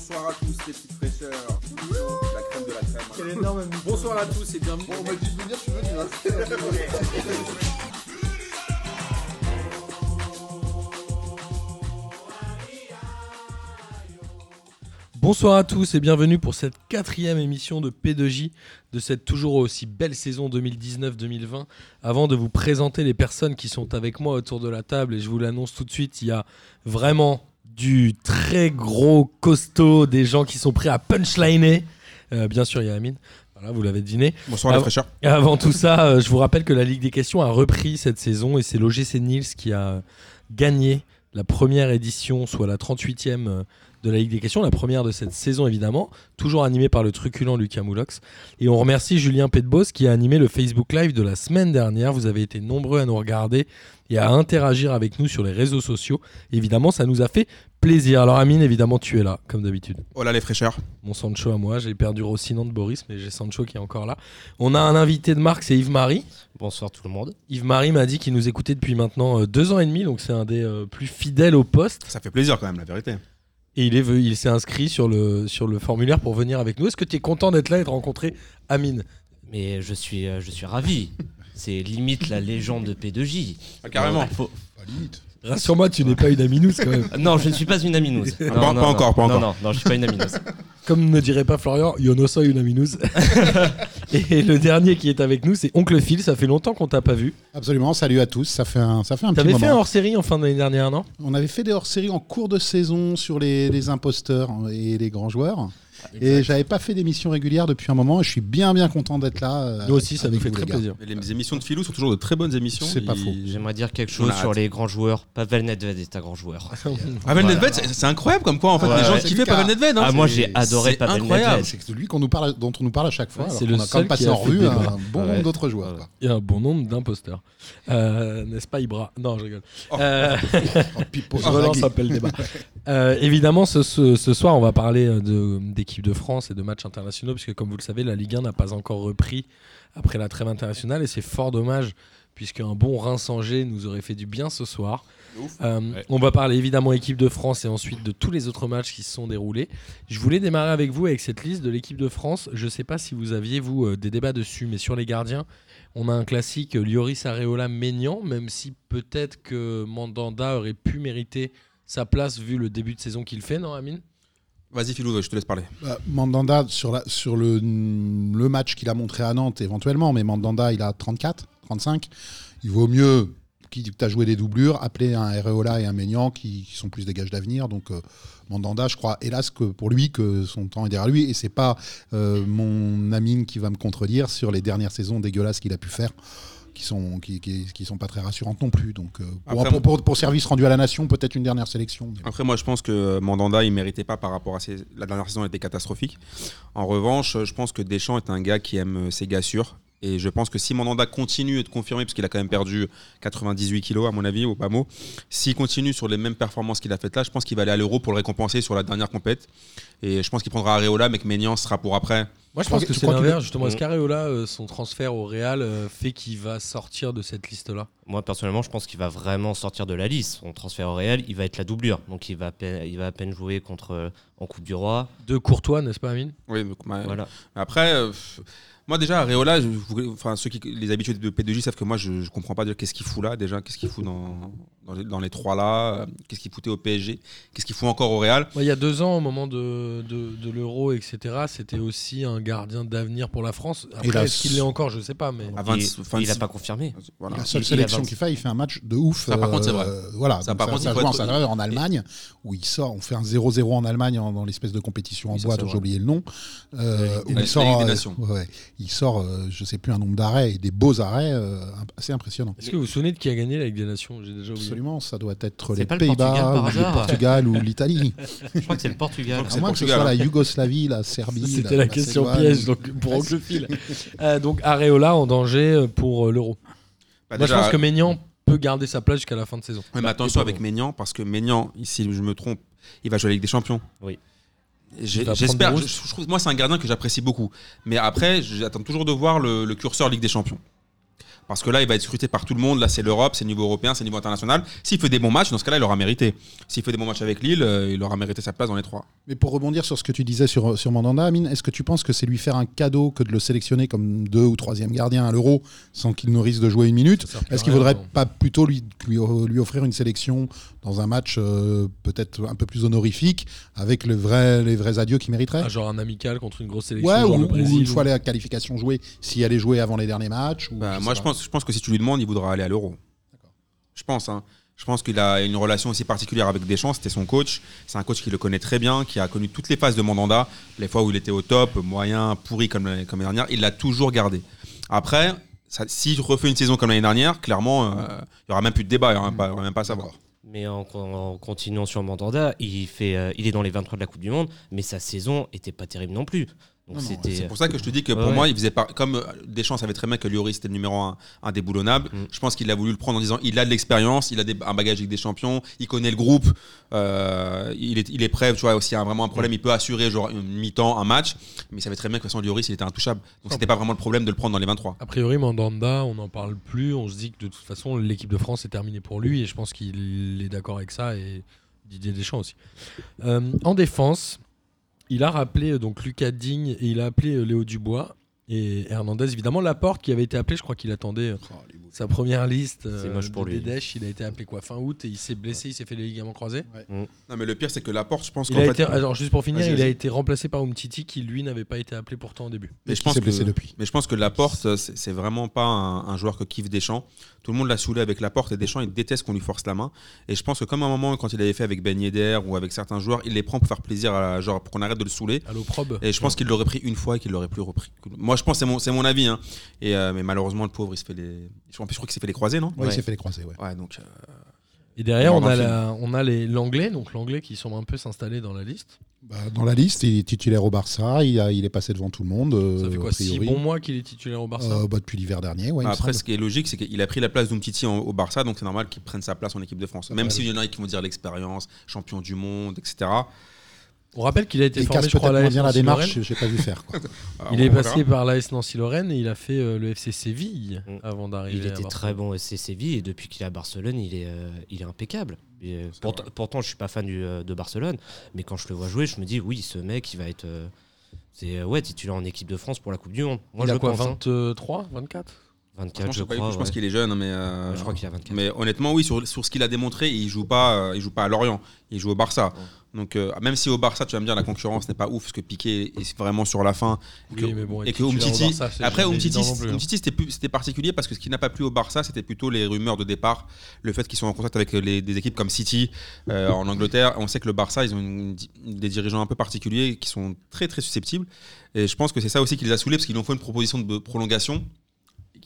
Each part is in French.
Bonsoir à tous les petites fraîcheurs. La crème de la crème. Quel énorme Bonsoir à tous et bienvenue. Bon, on m'a dit de venir, je suis venu. hein. Bonsoir à tous et bienvenue pour cette quatrième émission de P2J de cette toujours aussi belle saison 2019-2020. Avant de vous présenter les personnes qui sont avec moi autour de la table, et je vous l'annonce tout de suite, il y a vraiment du très gros costaud, des gens qui sont prêts à punchliner. Euh, bien sûr, il y a Amine. Voilà, vous l'avez deviné. Bonsoir la fraîcheur. Et Avant tout ça, euh, je vous rappelle que la Ligue des questions a repris cette saison et c'est l'OGC Niels qui a gagné la première édition, soit la 38e euh, de la Ligue des questions, la première de cette saison évidemment, toujours animée par le truculent Lucas Moulox. Et on remercie Julien Petbos qui a animé le Facebook Live de la semaine dernière. Vous avez été nombreux à nous regarder et à interagir avec nous sur les réseaux sociaux. Évidemment, ça nous a fait plaisir. Alors Amine, évidemment, tu es là, comme d'habitude Oh là les fraîcheurs. mon Sancho à moi. J'ai perdu Rossinan de Boris, mais j'ai Sancho qui est encore là. On a un invité de marque, c'est Yves-Marie. Bonsoir tout le monde. Yves-Marie m'a dit qu'il nous écoutait depuis maintenant euh, deux ans et demi, donc c'est un des euh, plus fidèles au poste. Ça fait plaisir quand même, la vérité. Et il est ve- il s'est inscrit sur le, sur le formulaire pour venir avec nous. Est-ce que tu es content d'être là et de rencontrer Amine? Mais je suis, euh, je suis ravi. C'est limite la légende de P2J. Ah, carrément. Faut- Rassure-moi, tu n'es pas une aminouse quand même. Non, je ne suis pas une aminouse. Non, pas- non, pas non. encore, pas Non, encore. non, non, je suis pas une aminouse. Comme ne dirait pas Florian, Yonosa une aminouse. et le dernier qui est avec nous, c'est Oncle Phil. Ça fait longtemps qu'on t'a pas vu. Absolument, salut à tous. Ça fait un, ça fait un petit T'avais moment. fait un hors-série en fin d'année dernière, non? On avait fait des hors-séries en cours de saison sur les, les imposteurs et les grands joueurs. Et j'avais pas fait d'émission régulière depuis un moment. Et je suis bien bien content d'être là. euh, Nous aussi, ça nous avec fait vous, très plaisir. Les émissions de Philou sont toujours de très bonnes émissions. C'est pas faux. J'aimerais dire quelque chose a sur les grands joueurs. Pavel Nedved est un grand joueur. Pavel Nedved, c'est incroyable comme quoi en fait les gens kiffaient Pavel Nedved. hein. Ah, moi j'ai adoré Pavel incroyable. Nedved. C'est lui qu'on nous parle, dont on nous parle à chaque fois. C'est le seul passé qui a en revue un bon nombre d'autres joueurs. Il y a un bon nombre d'imposteurs. Euh, N'est-ce pas, Ibra? Non, je rigole. Oh. Euh, Oh, je relance Inzaghi. un peu le débat. Euh, évidemment, ce, soir, on va parler euh, de- d'équipe de France et de matchs internationaux, puisque comme vous le savez, la Ligue 1 n'a pas encore repris après la trêve internationale, et c'est fort dommage, puisqu'un bon Reims-Angers nous aurait fait du bien ce soir. Euh, Ouais. On va parler évidemment équipe de France et ensuite de tous les autres matchs qui se sont déroulés. Je voulais démarrer avec vous avec cette liste de l'équipe de France. Je ne sais pas si vous aviez, vous, euh, des débats dessus, mais sur les gardiens, on a un classique euh, Lloris Areola Maignan, même si peut-être que Mandanda aurait pu mériter sa place vu le début de saison qu'il fait, non, Amine? Vas-y Philou, je te laisse parler. Bah, Mandanda, sur, le, match qu'il a montré à Nantes, éventuellement, mais Mandanda, il a 34, 35. Il vaut mieux, qui tu as joué des doublures, appeler un Areola et un Maignan qui, qui sont plus des gages d'avenir. Donc, euh, Mandanda, je crois, hélas, que pour lui, que son temps est derrière lui. Et c'est pas euh, mon Amine qui va me contredire sur les dernières saisons dégueulasses qu'il a pu faire. Qui sont, qui, qui, qui sont pas très rassurantes non plus. Donc, euh, pour, Après, pour, pour- pour service rendu à la nation, peut-être une dernière sélection. mais- Après, moi, je pense que Mandanda, il méritait pas par rapport à ses... la dernière saison, elle était catastrophique. En revanche, je pense que Deschamps est un gars qui aime euh, ses gars sûrs. Et je pense que si Mandanda continue de confirmer, parce qu'il a quand même perdu 98 kilos, à mon avis, au pas mot, s'il continue sur les mêmes performances qu'il a faites là, je pense qu'il va aller à l'Euro pour le récompenser sur la dernière compète. Et je pense qu'il prendra Areola, mais que Maignan sera pour après. Moi, je crois pense que- que c'est l'inverse. Justement, Mm. est-ce qu'Areola, euh, son transfert au Real, euh, fait qu'il va sortir de cette liste-là? Moi personnellement, je pense qu'il va vraiment sortir de la liste. Son transfert au Real, il va être la doublure. Donc il va à peine, il va à peine jouer contre euh, en Coupe du Roi. De Courtois, n'est-ce pas, Amine? Oui, donc, Voilà. Après, euh, moi déjà, Areola, je- enfin, ceux qui, les habitués de P2J savent que moi, je, je comprends pas qu'est-ce qu'il fout là, déjà, qu'est-ce qu'il fout dans, dans, les, dans les trois là, euh, qu'est-ce qu'il foutait au PSG, qu'est-ce qu'il fout encore au Real. Ouais, il y a deux ans, au moment de, de, de l'Euro, etc., c'était aussi un gardien d'avenir pour la France. Après, est-ce qu'il l'est encore Je sais pas, mais. À 20, il, fin il de- a pas confirmé. Voilà. La seule Il- sélection 20. qu'il fait, il fait un match de ouf. Ça, par contre, c'est vrai. Voilà, Ça, par ça, contre, ça il faut joue en en Allemagne, où il sort, on fait un 0-0 en Allemagne en- dans l'espèce de compétition en Oui, ça, dont j'ai oublié le nom. Euh, où il sort, euh, ouais, il sort, euh, je sais plus un nombre d'arrêts et des beaux arrêts euh, assez impressionnants. Est-ce que vous vous souvenez de qui a gagné la Ligue des Nations? J'ai déjà oublié. Absolument, ça doit être les pas le Portugal, Pays-Bas, le Portugal ou l'Italie. Je crois que c'est le Portugal. C'est À moins que ce soit hein. la Yougoslavie, la Serbie. C'était la, question Macédoine. piège donc, pour Oncle Phil. Euh, donc Areola en danger euh, pour euh, l'Euro. Bah, Moi, déjà, je pense que Maignan peut garder sa place jusqu'à la fin de saison. mais attention avec Maignan, parce que Maignan, si je me trompe, il va jouer la Ligue des Champions. Oui. J'espère. Je, je moi, c'est un gardien que j'apprécie beaucoup. Mais après, j'attends toujours de voir le, le curseur Ligue des Champions. Parce que là, il va être scruté par tout le monde. Là, c'est l'Europe, c'est le niveau européen, c'est le niveau international. S'il fait des bons matchs, dans ce cas-là, il aura mérité. S'il fait des bons matchs avec Lille, euh, il aura mérité sa place dans les trois. Mais pour rebondir sur ce que tu disais sur, sur Mandanda, Amine, est-ce que tu penses que c'est lui faire un cadeau que de le sélectionner comme deux ou troisième gardien à l'Euro sans qu'il ne risque de jouer une minute? Est-ce qu'il vaudrait non. pas plutôt lui, lui, lui offrir une sélection dans un match euh, peut-être un peu plus honorifique avec le vrai, les vrais adieux qu'il mériterait? Ah, genre un amical contre une grosse sélection, Ouais, genre ou, le ou Brésil. une fois ou- la qualification jouée, si elle est jouée avant les derniers matchs ou Bah, je moi, je pas. Pense, je pense que si tu lui demandes, il voudra aller à l'Euro. Je pense. hein. Je pense qu'il a une relation aussi particulière avec Deschamps. C'était son coach. C'est un coach qui le connaît très bien, qui a connu toutes les phases de Mandanda, les fois où il était au top, moyen, pourri comme l'année comme dernière. Il l'a toujours gardé. Après, ça, s'il refait une saison comme l'année dernière, clairement, euh, il n'y aura même plus de débat. Il n'y aura, même pas- il y aura même pas à savoir. Mais en, en continuant sur Mandanda, il, fait, euh, il est dans les 23 de la Coupe du Monde, mais sa saison était pas terrible non plus. C'est pour ça que je te dis que pour Ouais. moi, il faisait pas. Comme euh, Deschamps savait très bien que Lloris était le numéro un indéboulonnable, Mm. je pense qu'il a voulu le prendre en disant il a de l'expérience, il a des- un bagage avec des champions, il connaît le groupe, euh, il, est, il est prêt. Tu vois, aussi, il y a vraiment un problème, il peut assurer genre une mi-temps, un match, mais il savait très bien que façon, Lloris, il était intouchable. Donc, c'était pas vraiment le problème de le prendre dans les 23. A priori, Mandanda, on n'en parle plus. On se dit que de toute façon, l'équipe de France est terminée pour lui et je pense qu'il est d'accord avec ça et Didier Deschamps aussi. Euh, en défense, il a rappelé euh, donc Lucas Digne et il a appelé euh, Léo Dubois et Hernandez. Évidemment, Laporte qui avait été appelé, je crois qu'il attendait euh, Oh. Sa première liste C'est euh, moche pour de lui. Il a été appelé quoi fin août et il s'est blessé, il s'est fait les ligaments croisés. Non, mais le pire, c'est que Laporte, je pense qu'en a fait. été, alors juste pour finir, il a été remplacé par Umtiti qui lui n'avait pas été appelé pourtant au début. Mais je pense s'est que, blessé depuis. mais je pense que Laporte, c'est c'est vraiment pas un, un joueur que kiffe Deschamps. Tout le monde l'a saoulé avec Laporte et Deschamps, il déteste qu'on lui force la main. Et je pense que comme à un moment, quand il avait fait avec Ben Yedder ou avec certains joueurs, il les prend pour faire plaisir, à, genre pour qu'on arrête de le saouler. À l'opprobe. Et je pense qu'il l'aurait pris une fois et qu'il l'aurait plus repris. Moi, je pense c'est mon, c'est mon avis. Hein. Et, euh, mais malheureusement, le pauvre, il se fait les. En plus, je crois qu'il s'est fait les croisés, non Ouais, Il s'est fait les croisés, ouais. Ouais, donc. euh, Et derrière, On a, la- on a les- l'anglais, donc l'anglais qui semble un peu s'installer dans la liste. Bah, dans la liste, il est titulaire au Barça, il, a- il est passé devant tout le monde. euh, Ça fait quoi a 6 priori. bons mois qu'il est titulaire au Barça Euh, bah, Depuis l'hiver dernier, ouais, me Après, semble. ce qui est logique, c'est qu'il a pris la place d'Umtiti au Barça, donc c'est normal qu'il prenne sa place en équipe de France. Même Ouais, s'il y en a qui vont dire l'expérience, champion du monde, etc. On rappelle qu'il a été Il formé, casse je crois, à peut-être la démarche, Lorraine. j'ai pas vu faire. quoi. Alors, Il est verra. passé par l'AS Nancy-Lorraine et il a fait euh, le FC Séville Mm. avant d'arriver Il était très bon au SC Séville et depuis qu'il est à Barcelone, il est, euh, il est impeccable. Et, euh, pourtant, pourtant, je suis pas fan du, euh, de Barcelone, mais quand je le vois jouer, je me dis oui, ce mec, il va être, euh, c'est ouais, titulaire en équipe de France pour la Coupe du Monde. Moi, il je a quoi, pense, hein. 23, 24 24, Franchement, je pas crois. je pense ouais. qu'il est jeune, mais. euh, Je crois qu'il a 24. Mais honnêtement, oui, sur, sur ce qu'il a démontré, il joue pas, euh, il joue pas à Lorient, il joue au Barça. Donc euh, même si au Barça, tu vas me dire la concurrence n'est pas ouf, parce que Piqué est vraiment sur la fin. et que- mais bon, et Umtiti. Barça, Après, Umtiti, hein. C'était particulier parce que ce qui n'a pas plu au Barça, c'était plutôt les rumeurs de départ, le fait qu'ils sont en contact avec les- des équipes comme City euh, en Angleterre. On sait que le Barça, ils ont une- des dirigeants un peu particuliers qui sont très très susceptibles. Et je pense que c'est ça aussi qui les a saoulés parce qu'ils ont fait une proposition de prolongation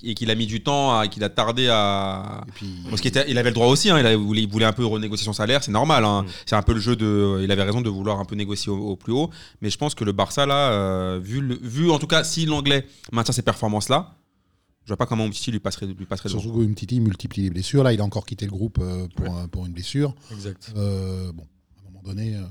et qu'il a mis du temps, à- qu'il a tardé à, Et puis, parce qu'il était- il avait le droit aussi, hein, il, avait- il voulait, un peu renégocier son salaire, c'est normal. hein. Mm. C'est un peu le jeu de. Il avait raison de vouloir un peu négocier au, au plus haut. Mais je pense que le Barça, là, euh, vu, le- vu en tout cas, si l'anglais maintient ces performances-là, je vois pas comment Umtiti lui passerait, lui passerait surtout Umtiti multiplie les blessures. Là, il a encore quitté le groupe euh, pour, un- pour une blessure. Exact. Euh, bon, à un moment donné. euh,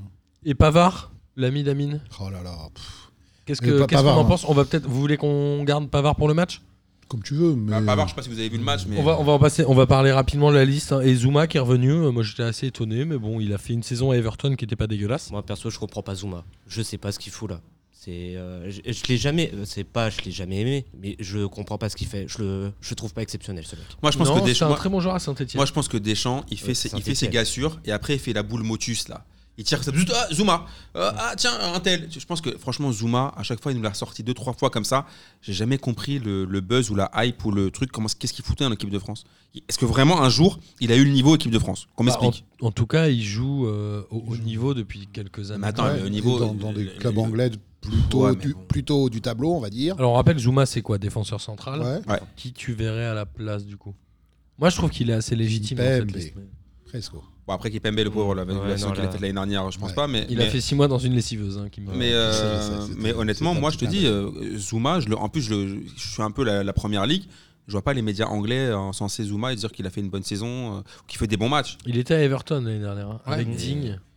Et Pavard, l'ami d'Amine? Oh là là, pff, Qu'est-ce que- qu'est-ce qu'on en hein. pense? On va peut-être. Vous voulez qu'on garde Pavard pour le match? Comme tu veux. Mais... Bah, Pavard, je sais pas si vous avez vu le match, mais. on va, on va en passer, on va parler rapidement de la liste. hein. Et Zuma qui est revenu, euh, moi j'étais assez étonné, mais bon, il a fait une saison à Everton qui était pas dégueulasse. Moi perso, je comprends pas Zuma. Je sais pas ce qu'il fout là. C'est, euh, je, je l'ai jamais, euh, c'est pas, je l'ai jamais aimé, mais je comprends pas ce qu'il fait. Je le, je le trouve pas exceptionnel ce mec. Moi, je pense Non, que c'est Deschamps. un moi- très bon joueur à Saint-Etienne. Moi, je pense que Deschamps, il fait, Ouais, ses, il fait ses Saint-Étienne. gassures et après, il fait la boule motus là. Il tire ça, zut, ah, Zuma. Euh, ah, tiens, un tel. Je pense que franchement, Zuma, à chaque fois, il nous l'a sorti deux, trois fois comme ça. J'ai jamais compris le, le buzz ou la hype ou le truc. Comment, qu'est-ce qu'il foutait en équipe de France Est-ce que vraiment un jour, il a eu le niveau équipe de France? Qu'on Bah, en, m'explique. en tout cas, il joue euh, au haut niveau depuis quelques années. Mais attends, Ouais, mais au niveau- dans, dans des le- clubs le- anglais plutôt, Ouais, du, bon. plutôt haut du tableau, on va dire. Alors on rappelle, Zuma c'est quoi Défenseur central? Ouais, Qui tu verrais à la place du coup? Moi je trouve qu'il est assez légitime dans cette Kimpembe. liste. mais- presque. Bon, après, Kipembe, le pauvre, la Ouais, l'évaluation non, qu'il a faite l'année dernière, je pense Ouais. pas. Mais, Il mais- a fait 6 mois dans une lessiveuse. hein, qui me- Mais, euh, mais honnêtement, moi je te dis, euh, Zuma, je le, en plus je, le- je suis un peu la, la première ligue. Je vois pas les médias anglais encenser Zuma et dire qu'il a fait une bonne saison, euh, ou qu'il fait des bons matchs. Il était à Everton l'année dernière hein, Ouais. avec Mais- Digne.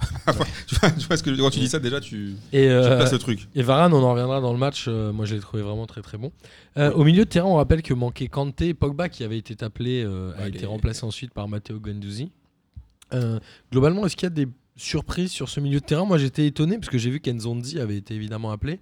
tu, vois, tu vois ce que quand tu dis ça déjà tu, Et, tu euh, places le truc. et Varane, on en reviendra dans le match. euh, moi, je l'ai trouvé vraiment très très bon. Euh, Au milieu de terrain, on rappelle que manquait Kanté, Pogba qui avait été appelé, euh, a Ouais, été remplacé ensuite par Matteo Guendouzi. Euh, globalement, est-ce qu'il y a des surprises sur ce milieu de terrain? Moi, j'étais étonné parce que j'ai vu qu'Enzonzi avait été évidemment appelé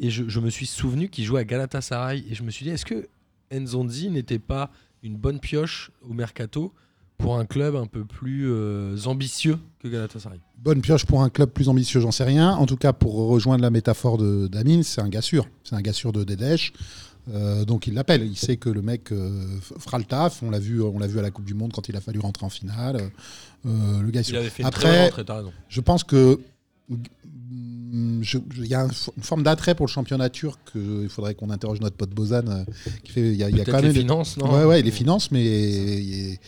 et je, me suis souvenu qu'il jouait à Galatasaray et je me suis dit, est-ce que Nzonzi n'était pas une bonne pioche au mercato pour un club un peu plus euh, ambitieux que Galatasaray? Bonne pioche pour un club plus ambitieux, j'en sais rien. En tout cas, pour rejoindre la métaphore de d'Amine, c'est un gars sûr. C'est un gars sûr de Dedesh. Euh, donc il l'appelle. Il sait que le mec euh, fera le taf. On l'a vu, on l'a vu à la Coupe du Monde quand il a fallu rentrer en finale. Euh, le gars. Il avait fait une très bonne Après, raison. je pense que il y a une forme d'attrait pour le championnat turc. Il faudrait qu'on interroge notre pote Bozan. euh, qui fait, il y a, y quand les même des- finances, non Ouais, ouais, les finances, mais,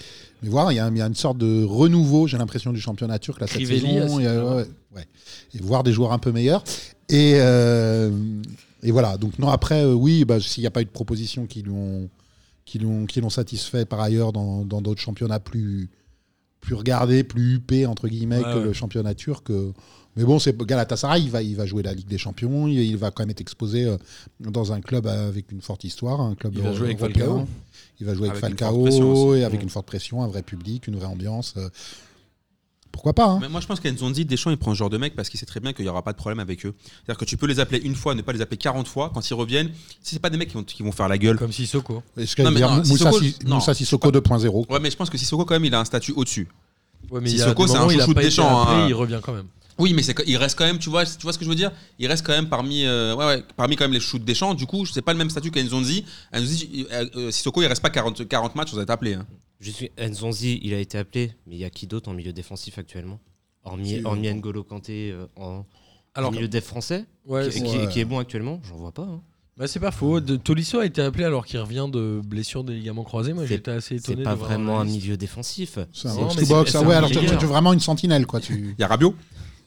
voilà, il y, a, il y a une sorte de renouveau, j'ai l'impression, du championnat turc là, cette Crivelli, saison. Et, euh, ouais, et voir des joueurs un peu meilleurs. Et, euh, et voilà, donc non, après, euh, oui, bah, s'il n'y a pas eu de propositions qui l'ont qui l'ont qui l'ont satisfait par ailleurs dans dans d'autres championnats plus plus regardés, plus huppés entre guillemets Ouais, que ouais. le championnat turc. euh, mais bon, c'est Galatasaray, il va, il va jouer la Ligue des Champions, il, il va quand même être exposé euh, dans un club avec une forte histoire, un club Il va jouer avec. Falcao. Il va jouer avec, Falcao et avec Mm. une forte pression, un vrai public, une vraie ambiance. Pourquoi pas hein Mais moi, je pense qu'Enzonzi, Deschamps, il prend ce genre de mec parce qu'il sait très bien qu'il n'y aura pas de problème avec eux. C'est-à-dire que tu peux les appeler une fois, ne pas les appeler 40 fois. Quand ils reviennent, si c'est pas des mecs qui vont, qui vont faire la gueule. Comme Sissoko. Non, mais non, Moussa, Sissoko, Si- non. Moussa Sissoko 2.0 Ouais, mais je pense que Sissoko, quand même, il a un statut au-dessus. Ouais, mais Sissoko, c'est un chouchou de Deschamps, appelé, hein. Il revient quand même. Oui, mais il reste quand même, tu vois, tu vois ce que je veux dire? Il reste quand même parmi, euh, ouais, ouais, parmi quand même les shoots des champs. Du coup, c'est pas le même statut qu'Enzonzi. Enzonzi, euh, euh, Sissoko, il reste pas 40, 40 matchs, vous êtes appelé. hein. Je suis Nzonzi, il a été appelé, mais il y a qui d'autre en milieu défensif actuellement Hormis, hormis N'Golo Kanté euh, en, Alors, milieu def français, ouais, qui, c'est- qui- ouais. qui est bon actuellement, j'en vois pas. hein. bah, c'est pas faux. De, Tolisso a été appelé alors qu'il revient de blessure des ligaments croisés. Moi, C'est- j'étais assez C'est étonné. pas de voir vraiment un milieu défensif. C'est un box to c'est- box. c'est Ah ouais, alors tu veux vraiment une sentinelle, quoi. Tu- Il y a Rabiot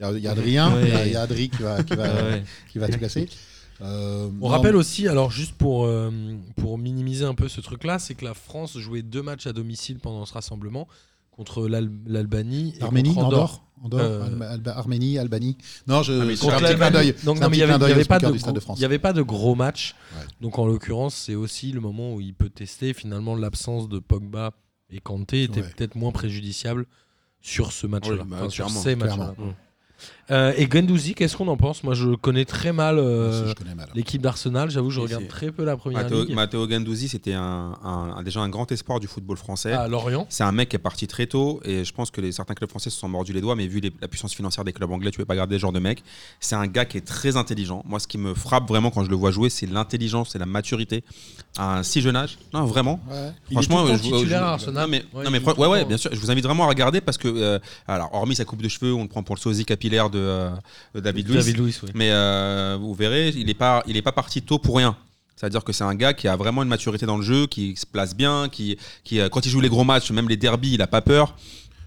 Il y a- Adrien, il y a- Adri qui va, qui va, ouais. qui va tout casser. Euh, On non, rappelle aussi, alors juste pour, euh, pour minimiser un peu ce truc-là, c'est que la France jouait deux matchs à domicile pendant ce rassemblement contre l'Al- l'Albanie et Arménie, contre Andorre. Andorre, Andorre, Euh, Alba- Alba- Arménie, Albanie. Non, je. Ah, contre un petit l'Albanie. clin d'œil. Donc il petit y avait, pas de gros, de France. il y avait pas de gros matchs. Ouais. Donc en l'occurrence, c'est aussi le moment où il peut tester. Finalement, l'absence de Pogba et Kanté était Ouais. peut-être moins préjudiciable sur ce match-là, bah, Enfin, sur ces matchs-là. Euh, et Gendouzi, qu'est-ce qu'on en pense Moi, je connais très mal euh, l'équipe d'Arsenal. J'avoue, je Et regarde c'est- très peu la première Matteo, ligue. Matteo Guendouzi, c'était un, un- un- déjà un grand espoir du football français. À Lorient. C'est un mec qui est parti très tôt et je pense que les, certains clubs français se sont mordus les doigts, mais vu les- la puissance financière des clubs anglais, tu ne peux pas garder ce genre de mec. C'est un gars qui est très intelligent. Moi, ce qui me frappe vraiment quand je le vois jouer, c'est l'intelligence et la maturité à un si jeune âge. Non, vraiment. Ouais. Il est Franchement, tout le temps je- titulaire je- à Arsenal. Non, mais, Ouais, non, mais ouais, bien sûr. Je vous invite vraiment à regarder parce que, euh, alors, hormis sa coupe de cheveux, on le prend pour le sosie capillaire de, euh, de David Luiz. David oui. Mais euh, vous verrez, il n'est pas, il est pas parti tôt pour rien. C'est-à-dire que c'est un gars qui a vraiment une maturité dans le jeu, qui se place bien, qui, qui euh, quand il joue les gros matchs, même les derbies, il a pas peur.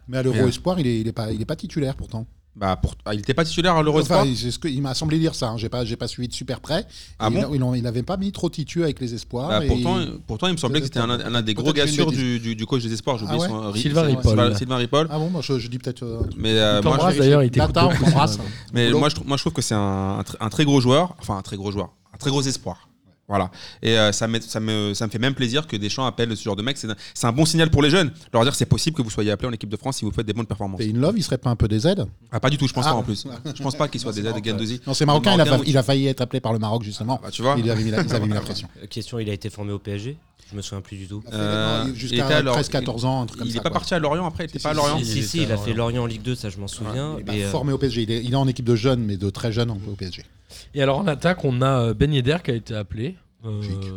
Mais à l'Euro. Espoir, il est, il est pas, il est pas titulaire pourtant. Bah, pour, ah, il n'était pas titulaire à l'Euro Enfin, Espoir c'est ce que- il m'a semblé dire ça. hein. J'ai pas, suivi de super près. Ah il, bon il, en- il avait pas mis trop titu avec les espoirs. Bah, et- pourtant, pourtant, il me semblait que c'était un, un- un des gros gars sûrs du, du, du coach des espoirs. J'ai Ah oublié ouais son- Sylvain Ripoll. Sylvain, Ripoll. Ah bon, moi je, je dis peut-être. euh. Mais euh, moi, d'ailleurs, il t'embrasse. Mais moi je, trou- moi, je trouve que c'est un très gros joueur, enfin un très gros joueur, un très gros espoir. Voilà. Et euh, ça, me, ça, me, ça me fait même plaisir que Deschamps appelle ce genre de mec. C'est un, c'est un bon signal pour les jeunes. Leur dire c'est possible que vous soyez appelé en équipe de France si vous faites des bonnes performances. Et In Love, il serait pas un peu des aides Ah, pas du tout, je pense Ah. pas en plus. Je pense pas qu'il soit des aides de Gendouzi. Non, c'est marocain, il a, Marocain, fa- il a failli être appelé par le Maroc justement. Bah, tu vois. Il avait mis la, ils avaient mis la pression. Question, il a été formé au PSG Je me souviens plus du tout. Euh, il était Jusqu'à à Lor- 13-14 ans, un truc comme Il ça. n'est pas quoi. parti à Lorient après, il était Si, pas à Lorient. si, Si, il si, a fait Lorient. En Ligue 2, ça je m'en souviens. Il est et, euh, formé au PSG. Il est, il est en équipe de jeunes, mais de très jeunes au PSG. Et alors en attaque, on a euh, Ben Yedder qui a été appelé. Euh, Logique.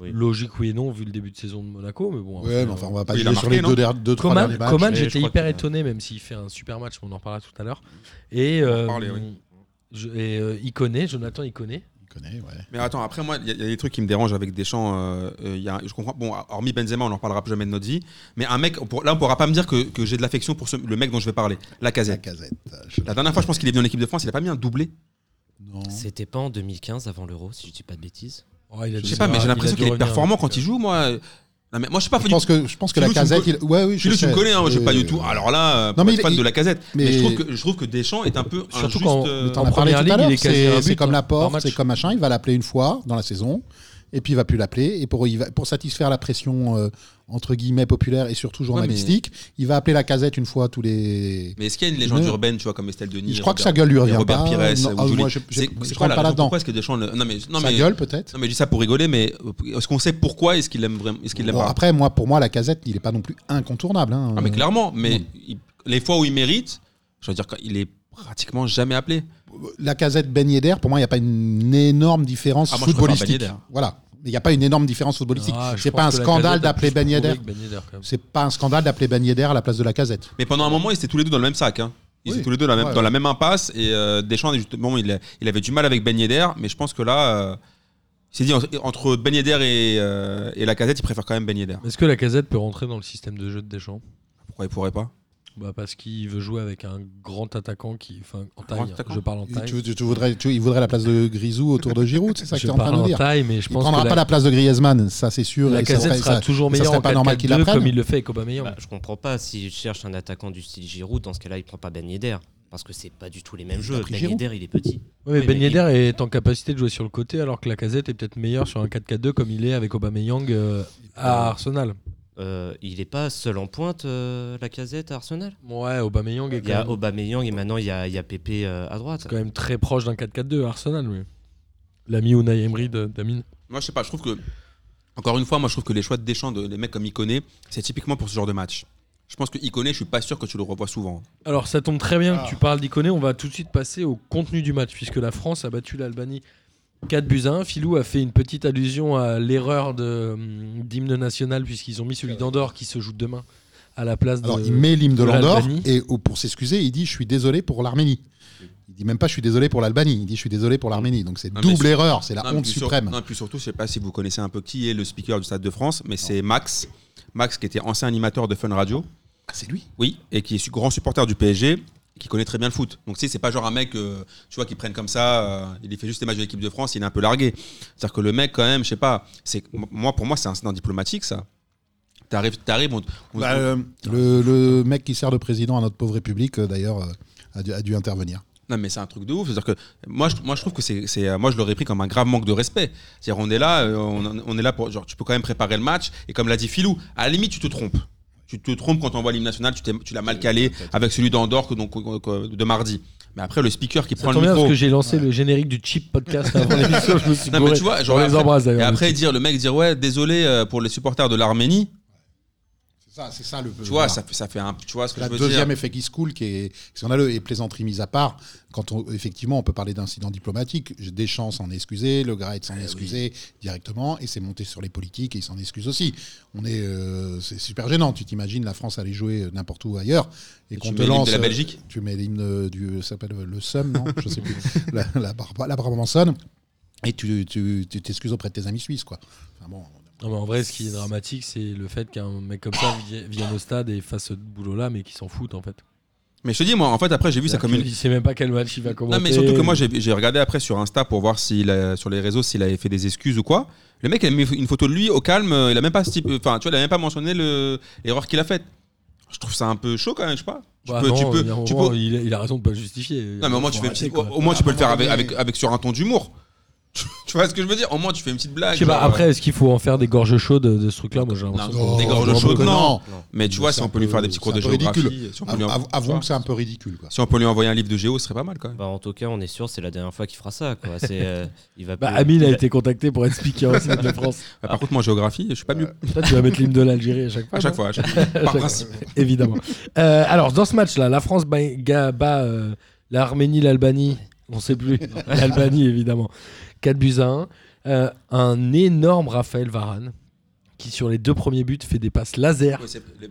oui. Logique, oui et non, vu le début de saison de Monaco. Mais bon, Ouais, après, mais enfin, on va pas Oui, il sur les non deux, der- deux trois Coman, derniers matchs. Coman, mais je j'étais crois hyper que- étonné, même s'il fait un super match, mais on en parlera tout à l'heure. Et, On va en euh, parler, oui. je- et euh, Iconé, Jonathan Iconé. Il connaît, ouais. Mais attends, après, moi, il y, a- il y a des trucs qui me dérangent avec Deschamps. euh, euh, il y a, je comprends. Bon, hormis Benzema, on n'en parlera plus jamais de notre vie. Mais un mec, on pour- là, on pourra pas me dire que, que j'ai de l'affection pour ce- le mec dont je vais parler, la La casette. casette. je- La dernière fois, je pense qu'il est venu en équipe de France, il a pas mis un doublé. Non. C'était pas en 2015 avant l'Euro, si je dis pas de bêtises. Oh, il a Je dû- sais pas, mais il j'ai a l'impression dû qu'il est revenir. performant quand il joue, moi. Non, mais moi, je suis pas Je fan du pense que, je pense que la Philou, tu me casette. il- Ouais, oui, je Philou, tu sais. me connais, hein, moi, je suis pas du tout. Alors là, euh, Non, pour mais être fan il- de la casette. Mais, mais- je, trouve que, je trouve que Deschamps est un peu Surtout injuste. quand- euh, T'en En as parlé première tout à ligue, il l'heure. est quasi à un C'est comme hein, la par porte, match. c'est comme machin. Il va l'appeler une fois dans la saison, et puis il va plus l'appeler. Et pour, il va- pour satisfaire la pression euh, entre guillemets populaire et surtout journalistique, il va appeler la casette une fois tous les. Mais est-ce qu'il y a une légende Mais- urbaine, tu vois, comme Estelle Denis Je crois que sa gueule lui revient Robert pas. Pires, Non, ah, moi, je- je- je la pas là-dedans. Pourquoi est-ce que Deschamps le- Non mais non Sa mais gueule peut-être. non mais je dis ça pour rigoler, mais est-ce qu'on sait pourquoi est-ce qu'il aime vraiment, est-ce qu'il l'aime Bon, pas après, moi, pour moi, la casette, il est pas non plus incontournable. hein. Ah mais clairement, mais il- les fois où il mérite, je veux dire qu'il est pratiquement jamais appelé. La casette Ben Yedder, pour moi, il n'y a pas une énorme différence Ah, moi, Ben footballistique. Yedder. Voilà. Il n'y a pas une énorme différence footballistique. Ah, je c'est pense pas un scandale d'appeler Ben Yedder. Ben. C'est pas un scandale d'appeler Ben Yedder à la place de la casette. Mais pendant un moment, ils étaient tous les deux dans le même sac. Hein. Ils Oui. étaient tous les deux dans la même, Ouais, dans ouais. la même impasse. Et euh, Deschamps, justement, il, il avait du mal avec Ben Yedder. Mais je pense que là, euh, il s'est dit en- entre Ben Yedder et, euh, et la casette, il préfère quand même Ben Yedder. Est-ce que la casette peut rentrer dans le système de jeu de Deschamps? Pourquoi il pourrait pas? Bah Parce qu'il veut jouer avec un grand attaquant qui. Enfin, en taille. Hein. Je parle en taille. Tu, tu- tu voudrais, tu- il voudrait la place de Grisou autour de Giroud, c'est ça que tu je es en train parle de dire taille, mais je Il pense prendra que pas la, la place de Griezmann, ça c'est sûr. la casette sera ça- toujours ça meilleure en pas normal qu'il la 4-4-2 prenne. comme il le fait avec Aubameyang. Bah, je comprends pas s'il cherche un attaquant du style Giroud, dans ce cas-là, il prend pas Ben Yedder. Parce que c'est pas du tout les mêmes jeux. Ben. Yedder, il est petit. Ouais, mais Oui, Ben Yedder est en capacité de jouer sur le côté alors que la casette est peut-être meilleure sur un 4-4-2 comme il est avec Aubameyang euh, à Arsenal. Euh, il est pas seul en pointe, euh, la casette à Arsenal? Ouais, Aubameyang est Il y quand, a même, Aubameyang et maintenant il y a, il y a Pépé euh, à droite. c'est quand même très proche d'un 4-4-2 à Arsenal, lui. L'ami Unai Emery de d'Amine. Moi, je sais pas. Je trouve que, encore une fois, moi, je trouve que les choix de Deschamps, de, les mecs comme Iconé, c'est typiquement pour ce genre de match. Je pense que Iconé, je suis pas sûr que tu le revois souvent. Alors ça tombe très bien Ah. que tu parles d'Iconé, on va tout de suite passer au contenu du match puisque la France a battu l'Albanie 4 buts à 1. Filou a fait une petite allusion à l'erreur de, hum, d'hymne national puisqu'ils ont mis celui d'Andorre qui se joue demain à la place de... Alors il met l'hymne de de l'Andorre et oh, pour s'excuser, il dit je suis désolé pour l'Arménie. Il dit même pas je suis désolé pour l'Albanie, il dit je suis désolé pour l'Arménie. Donc c'est double sur- erreur, c'est la Non, honte sur- suprême. non, et puis surtout, je sais pas si vous connaissez un peu qui est le speaker du Stade de France, mais c'est Max. Max, qui était ancien animateur de Fun Radio. Ah, c'est lui? Oui, et qui est grand supporter du PSG, qui connaît très bien le foot. Donc, tu sais, c'est pas genre un mec, euh, tu vois, qui prenne comme ça, euh, il fait juste les matchs de l'équipe de France, il est un peu largué. C'est-à-dire que le mec, quand même, je sais pas, c'est, moi, pour moi, c'est un incident diplomatique, ça. T'arrives, t'arrives, on, on- Bah, euh, le, le mec qui sert de président à notre pauvre République, d'ailleurs, a, dû, a dû intervenir. Non, mais c'est un truc de ouf. C'est-à-dire que moi, je, moi, je trouve que c'est, c'est, moi, je l'aurais pris comme un grave manque de respect. C'est-à-dire, on est là, on, on est là pour, genre, tu peux quand même préparer le match. Et comme l'a dit Filou, à la limite, tu te trompes. Tu te trompes quand on voit l'hymne national, tu, t'es- tu l'as mal calé avec celui d'Andorre donc, de mardi. Mais après, le speaker qui prend le tombe bien micro. parce que j'ai lancé le générique du Cheap Podcast avant l'émission, je me suis Non, mais tu vois, genre, On les Et après, dire, le mec dire, ouais, désolé euh, pour les supporters de l'Arménie. C'est ça, c'est ça le. Tu vois, ça fait, ça fait un. Tu vois ce que La je veux deuxième dire effet qui se coule, qui est scandaleux et plaisanterie mise à part, quand on, effectivement on peut parler d'incident diplomatique, Deschamps s'en est excusé, Le Eh s'en est excusé directement, et c'est monté sur les politiques et il s'en excuse aussi. On est, euh, c'est super gênant. Tu t'imagines la France aller jouer n'importe où ailleurs et, Et qu'on tu te lance. de la euh, Belgique Tu mets l'hymne du, ça s'appelle le Somme, non Je sais plus. la, la, Barba- la Brabançonne. Et tu tu- tu t'excuses auprès de tes amis suisses, quoi. Enfin bon, Non, mais en vrai, ce qui est dramatique, c'est le fait qu'un mec comme ça vi- vienne au stade et fasse ce boulot-là, mais qui s'en foutent en fait. Mais je te dis, moi, en fait, après, j'ai vu ça comme une. Il sait même pas quel match il va commenter. Non, mais surtout que moi, j'ai regardé après sur Insta pour voir s'il a- sur les réseaux s'il avait fait des excuses ou quoi. Le mec, il a mis une photo de lui au calme. euh, Il a même pas, sti- enfin, tu vois, il a même pas mentionné le- l'erreur qu'il a faite. Je trouve ça un peu chaud quand même, je sais pas. Tu Bah peux, non, tu peux, il a un tu moment, peux- il, a, il a raison de pas le justifier. Non, mais au moins, tu fais quoi. au moins, tu peux le faire avec, avec sur un ton d'humour. Tu vois ce que je veux dire? Au moins, tu fais une petite blague. Je sais pas, genre, après, est-ce qu'il faut en faire des gorges chaudes de, ce truc-là? Moi, j'ai l'impression. Non, que- des gorges non, chaudes, non. Mais tu vois, si on peut lui faire des petits cours de géographie, si on peut lui av- en- av- tu avouons que c'est un peu ridicule, quoi. si on peut lui envoyer un livre de géo, ce serait pas mal quand même. Bah, en tout cas, on est sûr, c'est la dernière fois qu'il fera ça. Quoi. C'est, euh, il va Bah, plus- Amine a il va- été contacté pour être speaker aussi de la France. Ah, Par contre, moi, géographie, je suis pas mieux. Toi, tu vas mettre l'hymne de l'Algérie à chaque fois. À chaque non fois, à chaque fois. Par principe. Évidemment. Euh, alors, dans ce match-là, la France bat, ga- bat, euh, l'Arménie, l'Albanie. On sait plus. L'Albanie, évidemment. 4 buts à 1. Euh, un énorme Raphaël Varane qui, sur les deux premiers buts, fait des passes laser.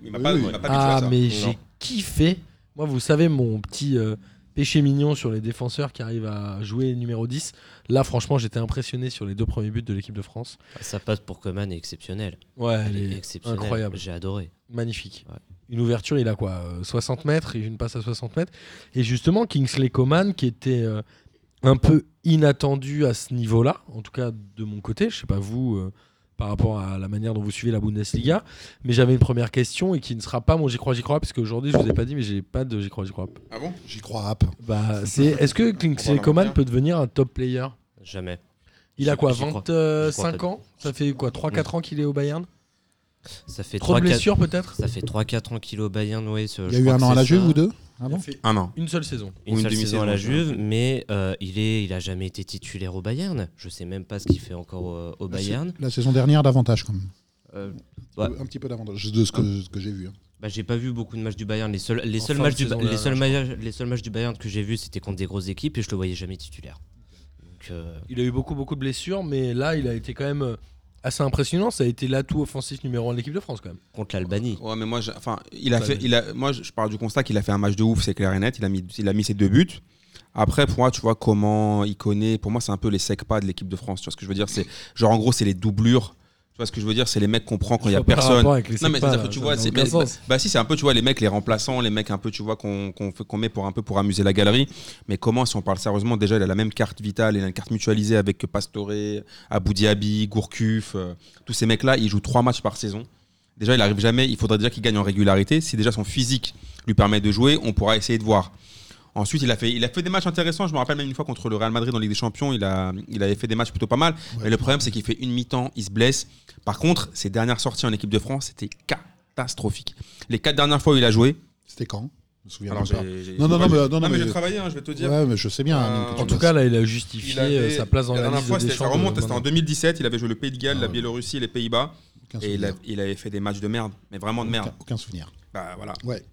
Il m'a pas, oui. pas Ah, ça. mais j'ai kiffé. Moi, vous savez, mon petit euh, péché mignon sur les défenseurs qui arrivent à jouer numéro 10. Là, franchement, j'étais impressionné sur les deux premiers buts de l'équipe de France. Sa passe pour Coman est exceptionnelle. Ouais, Elle elle est est exceptionnelle. incroyable. J'ai adoré. magnifique. Ouais. Une ouverture, il a quoi euh, 60 mètres, il une passe à 60 mètres. Et justement, Kingsley Coman, qui était euh, un peu inattendu à ce niveau-là, en tout cas de mon côté, je sais pas vous, euh, par rapport à la manière dont vous suivez la Bundesliga. Mais j'avais une première question et qui ne sera pas mon j'y crois, j'y crois, parce qu'aujourd'hui, je vous ai pas dit, mais j'ai pas de j'y crois, j'y crois. Ah bon? J'y crois, App. Bah, c'est, est-ce que Kingsley Coman peut devenir un top player? Jamais. Il a quoi, j'y crois. 25 pas. ans? Ça fait quoi, 3-4 ans qu'il est au Bayern? Ça fait Trop de 3-4 blessures peut-être? Ça fait 3-4 ans qu'il est au Bayern, ouais. ce- Il y a eu un an à la. Juve ou deux? Ah Il a fait Un an. une seule saison. Une seule saison à la Juve, mais euh, il est, il a jamais été titulaire au Bayern. Je sais même pas ce qu'il fait encore euh, au Bayern. La saison dernière, davantage quand même. Euh, Ouais. Un petit peu davantage de ce que, j'ai vu. hein. bah, j'ai pas vu beaucoup de matchs du Bayern. Les seuls, les seuls matchs du, les seuls matchs, les seuls matchs du Bayern que j'ai vus, c'était contre des grosses équipes et je le voyais jamais titulaire. Donc, euh, Il a eu beaucoup, beaucoup de blessures, mais là, il a été quand même euh, assez impressionnant. Ça a été l'atout offensif numéro 1 de l'équipe de France quand même. contre l'Albanie. Ouais, mais moi, enfin, il a fait, il a, moi, je pars du constat qu'il a fait un match de ouf, c'est clair et net. Il a mis, il a mis ses deux buts. Après, pour moi, tu vois comment il connaît. Pour moi, c'est un peu les secs pas de l'équipe de France. Tu vois ce que je veux dire? C'est genre en gros, c'est les doublures. Tu vois ce que je veux dire C'est les mecs qu'on prend quand il y a personne. Non mais c'est-à-dire que tu vois, c'est sens. bah si c'est un peu tu vois les mecs les remplaçants, les mecs un peu tu vois qu'on qu'on fait- qu'on met pour un peu pour amuser la galerie. Mais comment si on parle sérieusement déjà il a la même carte vitale, il a une carte mutualisée avec Pastore, Abou Diaby, Gourcuff, euh, tous ces mecs là, ils jouent trois matchs par saison. Déjà il arrive jamais, il faudrait déjà qu'il gagne en régularité. Si déjà son physique lui permet de jouer, on pourra essayer de voir. Ensuite, il a, fait, il a fait des matchs intéressants. Je me rappelle même une fois contre le Real Madrid en Ligue des Champions, il, a, il avait fait des matchs plutôt pas mal. mais le problème, c'est qu'il fait une mi-temps, il se blesse. Par contre, ses dernières sorties en équipe de France, c'était catastrophique. Les quatre dernières fois où il a joué. C'était quand? Je me souviens Alors, pas. Non, non, non, mais- non, non, mais, mais- j'ai travaillé, hein, je vais te dire. Ouais, mais je sais bien. Euh, En tout cas, là, il a Il justifié avait- euh, sa place dans la la, dernière liste fois, ça remonte, de c'était en maintenant. 2017. Il avait joué le Pays de Galles, Ah la. Biélorussie et les Pays-Bas. Et il, a- il avait fait des matchs de merde, mais vraiment de merde. Aucun, aucun souvenir. Bah voilà. Ouais.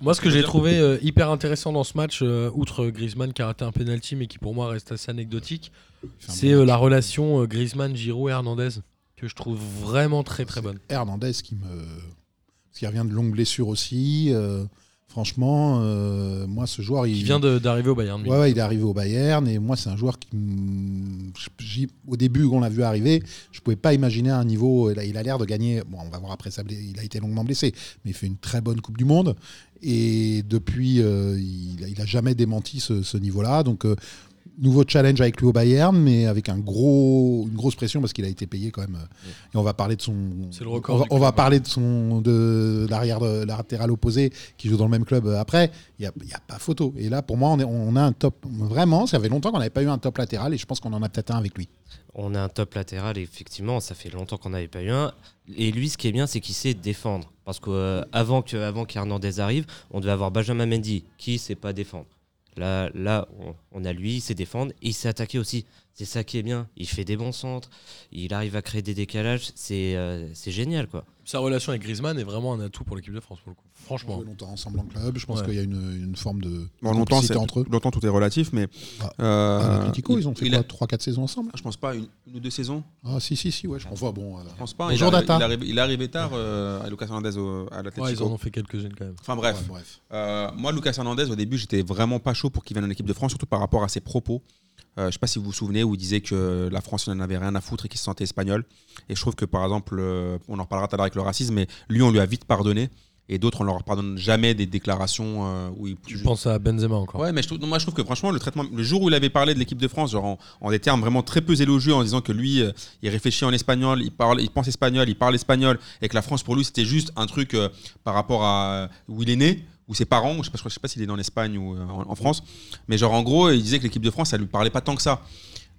Moi, ce que j'ai trouvé euh, hyper intéressant dans ce match, euh, outre Griezmann qui a raté un penalty, mais qui pour moi reste assez anecdotique, c'est euh, la relation euh, Griezmann, Giroud et Hernandez que je trouve vraiment très très bonne. Hernandez qui me. Parce qu'il revient de longues blessures aussi. Franchement, euh, moi, ce joueur. Il vient d'arriver au Bayern. Ouais, ouais, il est arrivé au Bayern et moi, c'est un joueur qui. Au début, on l'a vu arriver, je pouvais pas imaginer un niveau. Il a- l'air de gagner. Bon, on va voir après ça. Il a été longuement blessé, mais il fait une très bonne Coupe du Monde. Et depuis, euh, il, a- il a jamais démenti ce, ce niveau-là. Donc, euh, nouveau challenge avec lui au Bayern, mais avec un gros, une grosse pression parce qu'il a été payé quand même. Et on va parler de son. C'est le record On va, on parler de son de l'arrière de latéral opposé qui joue dans le même club euh, après. Il n'y a, y a pas photo. Et là, pour moi, on, est- on a un top. Vraiment, ça fait longtemps qu'on n'avait pas eu un top latéral et je pense qu'on en a peut-être un avec lui. On a un top latéral, effectivement, ça fait longtemps qu'on n'avait pas eu un. Et lui, ce qui est bien, c'est qu'il sait défendre. Parce qu'avant que, avant qu'Hernandez arrive, on devait avoir Benjamin Mendy, qui sait pas défendre. Là, on, a lui, il sait défendre et il sait attaquer aussi. C'est ça qui est bien. Il fait des bons centres, il arrive à créer des décalages. C'est euh, c'est génial, quoi. Sa relation avec Griezmann est vraiment un atout pour l'équipe de France, pour le coup. On Franchement. joué longtemps ensemble en club. Je pense Ouais. qu'il y a une, une forme de Bon, longtemps, entre eux. longtemps, tout est relatif, mais. Ah. euh, À l'Atlético, ils ont fait il a- quoi 3-4 saisons ensemble Je pense pas, une, une ou deux saisons. Ah, si, si, si, ouais, je pense. Ouais, bon, euh, Je pense pas. Bonjour, il, Data. il, est arrivé, il est arrivé tard euh, à Lucas Hernandez au- à Ouais, ils en ont fait quelques-unes quand même. enfin bref. ouais, bref. Euh, moi, Lucas Hernandez, au début, j'étais vraiment pas chaud pour qu'il vienne en équipe de France, surtout par rapport à ses propos. Euh, je sais pas si vous vous souvenez où il disait que la France n'en avait rien à foutre et qu'il se sentait espagnol. Et je trouve que par exemple, euh, on en reparlera tout à l'heure avec le racisme, mais lui, on lui a vite pardonné. Et d'autres, on leur pardonne jamais des déclarations euh, où il. Je pense à Benzema encore. Ouais, mais je trouve, moi je trouve que franchement, le traitement, le jour où il avait parlé de l'équipe de France, genre en, en des termes vraiment très peu élogieux, en disant que lui, il réfléchit en espagnol, il parle, il pense espagnol, il parle espagnol, et que la France pour lui c'était juste un truc par rapport à où il est né, ou ses parents, je sais pas, je sais pas s'il est né en Espagne ou euh, en, en France, mais genre en gros, il disait que l'équipe de France, ça lui parlait pas tant que ça.